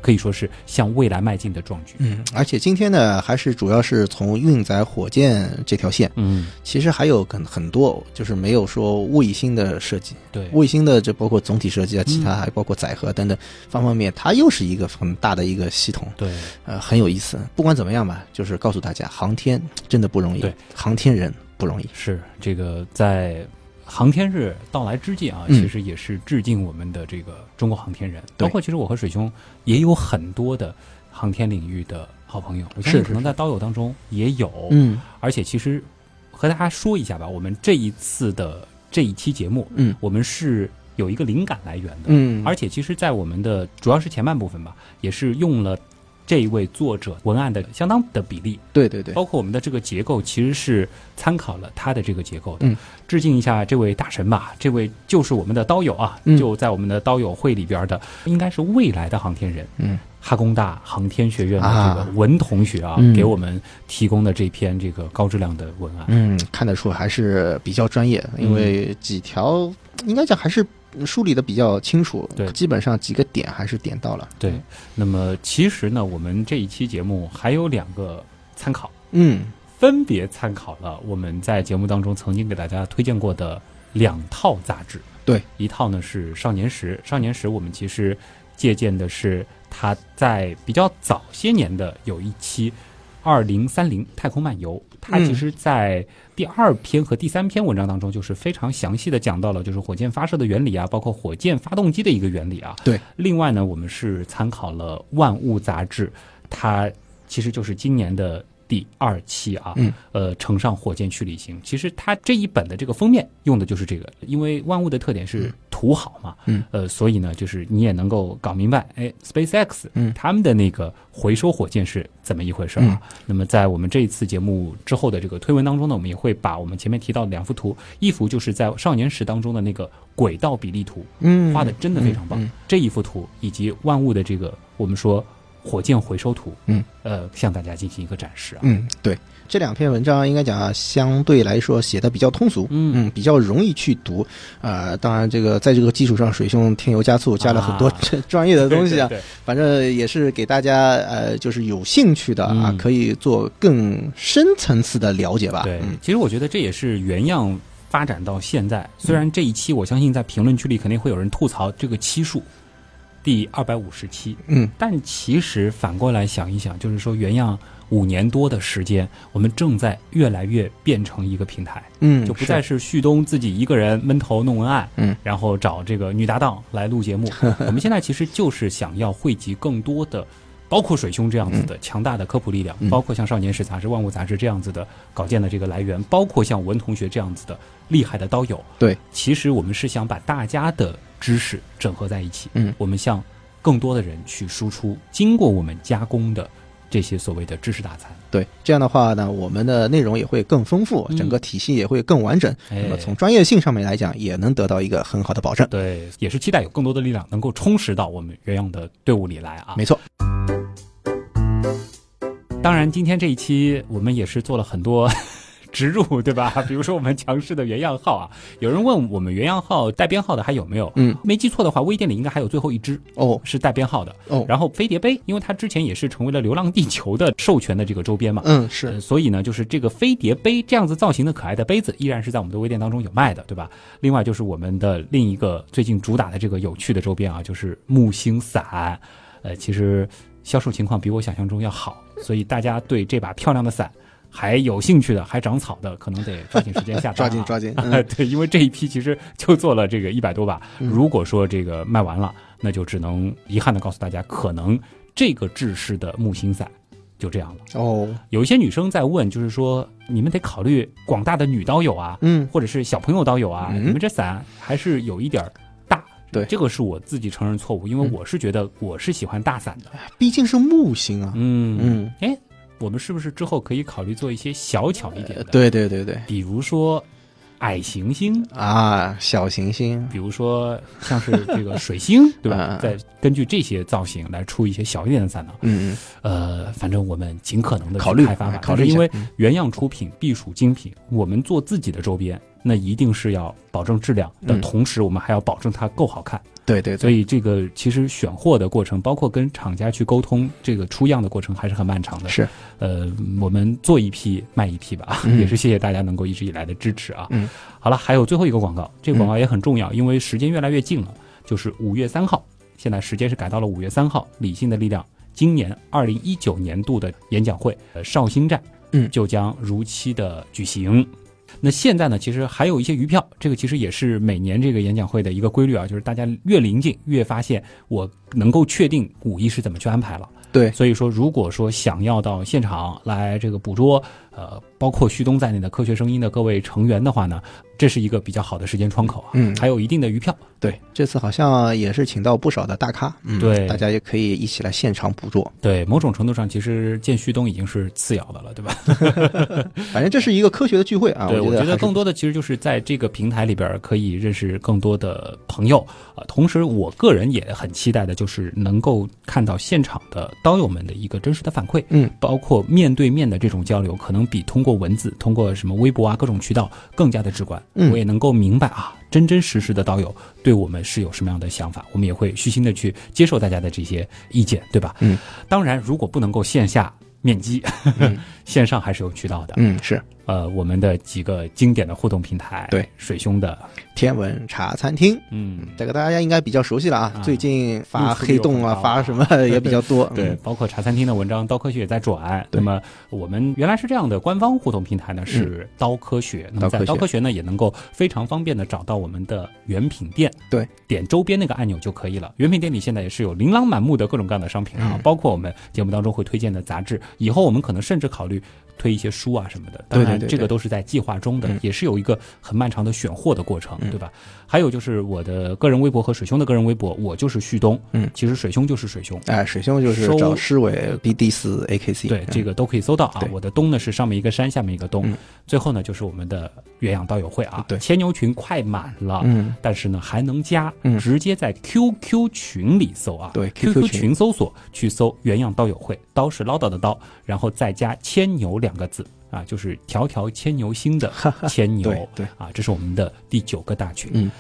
可以说是向未来迈进的壮举。嗯，而且今天呢，还是主要是从运载火箭这条线。嗯，其实还有很很多，就是没有说卫星的设计。对，卫星的这包括总体设计啊，其他还包括载荷等等方方面面，它又是一个很大的一个系统。对，呃，很有意思。不管怎么样吧，就是告诉大家，航天真的不容易。对，航天人不容易。是这个在。航天日到来之际啊，其实也是致敬我们的这个中国航天人，包括其实我和水兄也有很多的航天领域的好朋友，我相信可能在刀友当中也有。嗯，而且其实和大家说一下吧，我们这一次的这一期节目，嗯，我们是有一个灵感来源的，嗯，而且其实，在我们的主要是前半部分吧，也是用了。这一位作者文案的相当的比例，对对对，包括我们的这个结构，其实是参考了他的这个结构的。嗯，致敬一下这位大神吧，这位就是我们的刀友啊，就在我们的刀友会里边的，应该是未来的航天人。嗯，哈工大航天学院的这个文同学啊，给我们提供的这篇这个高质量的文案，嗯，看得出还是比较专业，因为几条应该讲还是。梳理的比较清楚，对，基本上几个点还是点到了。对，那么其实呢，我们这一期节目还有两个参考，嗯，分别参考了我们在节目当中曾经给大家推荐过的两套杂志。对，一套呢是《少年时》，《少年时》我们其实借鉴的是他在比较早些年的有一期《二零三零太空漫游》，它其实，在第二篇和第三篇文章当中，就是非常详细的讲到了，就是火箭发射的原理啊，包括火箭发动机的一个原理啊。对。另外呢，我们是参考了《万物》杂志，它其实就是今年的第二期啊。嗯。呃，乘上火箭去旅行，其实它这一本的这个封面用的就是这个，因为《万物》的特点是。图好嘛，嗯，呃，所以呢，就是你也能够搞明白，哎，SpaceX，嗯，他们的那个回收火箭是怎么一回事啊？那么在我们这一次节目之后的这个推文当中呢，我们也会把我们前面提到的两幅图，一幅就是在少年时当中的那个轨道比例图，嗯，画的真的非常棒，这一幅图以及万物的这个我们说火箭回收图，嗯，呃，向大家进行一个展示啊，嗯，对。这两篇文章应该讲相对来说写的比较通俗，嗯，比较容易去读，啊，当然这个在这个基础上，水兄添油加醋加了很多 专业的东西啊，反正也是给大家呃，就是有兴趣的啊，可以做更深层次的了解吧。对，其实我觉得这也是原样发展到现在，虽然这一期我相信在评论区里肯定会有人吐槽这个期数。第二百五十期，嗯，但其实反过来想一想，就是说原样五年多的时间，我们正在越来越变成一个平台，嗯，就不再是旭东自己一个人闷头弄文案，嗯，然后找这个女搭档来录节目。我们现在其实就是想要汇集更多的，包括水兄这样子的强大的科普力量，包括像少年史杂志、万物杂志这样子的稿件的这个来源，包括像文同学这样子的厉害的刀友。对，其实我们是想把大家的。知识整合在一起，嗯，我们向更多的人去输出经过我们加工的这些所谓的知识大餐。对，这样的话呢，我们的内容也会更丰富，整个体系也会更完整。那么从专业性上面来讲，也能得到一个很好的保证。对，也是期待有更多的力量能够充实到我们原样的队伍里来啊。没错。当然，今天这一期我们也是做了很多。植入 对吧？比如说我们强势的原样号啊，有人问我们原样号带编号的还有没有？嗯，没记错的话，微店里应该还有最后一只哦，是带编号的哦。然后飞碟杯，因为它之前也是成为了《流浪地球》的授权的这个周边嘛，嗯是，所以呢，就是这个飞碟杯这样子造型的可爱的杯子，依然是在我们的微店当中有卖的，对吧？另外就是我们的另一个最近主打的这个有趣的周边啊，就是木星伞，呃，其实销售情况比我想象中要好，所以大家对这把漂亮的伞。还有兴趣的，还长草的，可能得抓紧时间下单。抓紧抓紧，对，因为这一批其实就做了这个一百多把。如果说这个卖完了，那就只能遗憾的告诉大家，可能这个制式的木星伞就这样了。哦，有一些女生在问，就是说你们得考虑广大的女刀友啊，嗯，或者是小朋友刀友啊，你们这伞还是有一点大。对，这个是我自己承认错误，因为我是觉得我是喜欢大伞的，毕竟是木星啊。嗯嗯，哎。我们是不是之后可以考虑做一些小巧一点的？对对对对，比如说矮行星啊，小行星，比如说像是这个水星，对吧？再根据这些造型来出一些小一点的伞呢？嗯嗯，呃，反正我们尽可能的考虑开发吧。考虑因为原样出品必属精品，我们做自己的周边，那一定是要保证质量的同时，我们还要保证它够好看。对对，所以这个其实选货的过程，包括跟厂家去沟通这个出样的过程，还是很漫长的。是，呃，我们做一批卖一批吧，也是谢谢大家能够一直以来的支持啊。嗯，好了，还有最后一个广告，这个广告也很重要，因为时间越来越近了，就是五月三号，现在时间是改到了五月三号，理性的力量今年二零一九年度的演讲会，呃，绍兴站，嗯，就将如期的举行。那现在呢，其实还有一些余票，这个其实也是每年这个演讲会的一个规律啊，就是大家越临近越发现我能够确定五一是怎么去安排了。对，所以说如果说想要到现场来这个捕捉，呃，包括旭东在内的科学声音的各位成员的话呢。这是一个比较好的时间窗口啊，嗯，还有一定的余票。对，这次好像也是请到不少的大咖，嗯，对，大家也可以一起来现场捕捉。对，某种程度上，其实见旭东已经是次要的了，对吧？反正这是一个科学的聚会啊。对，我觉得更多的其实就是在这个平台里边可以认识更多的朋友啊。同时，我个人也很期待的就是能够看到现场的刀友们的一个真实的反馈，嗯，包括面对面的这种交流，可能比通过文字、通过什么微博啊各种渠道更加的直观。我也能够明白啊，真真实实的导友对我们是有什么样的想法，我们也会虚心的去接受大家的这些意见，对吧？嗯，当然，如果不能够线下面基，线上还是有渠道的。嗯，是。呃，我们的几个经典的互动平台，对。水兄的天文茶餐厅，嗯，这个大家应该比较熟悉了啊。最近发黑洞啊，发什么也比较多。对，包括茶餐厅的文章，刀科学也在转。那么我们原来是这样的，官方互动平台呢是刀科学，那么在刀科学呢也能够非常方便的找到我们的原品店，对，点周边那个按钮就可以了。原品店里现在也是有琳琅满目的各种各样的商品啊，包括我们节目当中会推荐的杂志，以后我们可能甚至考虑。推一些书啊什么的。当然，这个都是在计划中的，也是有一个很漫长的选货的过程，对吧？还有就是我的个人微博和水兄的个人微博，我就是旭东。嗯，其实水兄就是水兄。哎，水兄就是找诗伟 B D 四 A K C。对，这个都可以搜到啊。我的东呢是上面一个山，下面一个东。最后呢就是我们的原养道友会啊。对，牵牛群快满了。嗯，但是呢还能加，直接在 Q Q 群里搜啊。对，Q Q 群搜索去搜原养道友会，刀是唠叨的刀，然后再加牵牛两个字。啊，就是条条牵牛星的牵牛，对啊，这是我们的第九个大群。嗯，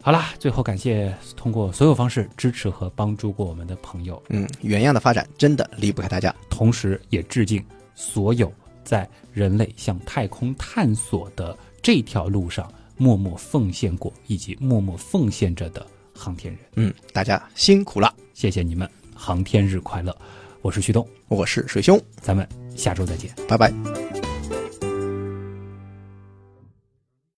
好啦，最后感谢通过所有方式支持和帮助过我们的朋友。嗯，原样的发展真的离不开大家，同时也致敬所有在人类向太空探索的这条路上默默奉献过以及默默奉献着的航天人。嗯，大家辛苦了，谢谢你们，航天日快乐！我是旭东，我是水兄，咱们下周再见，拜拜。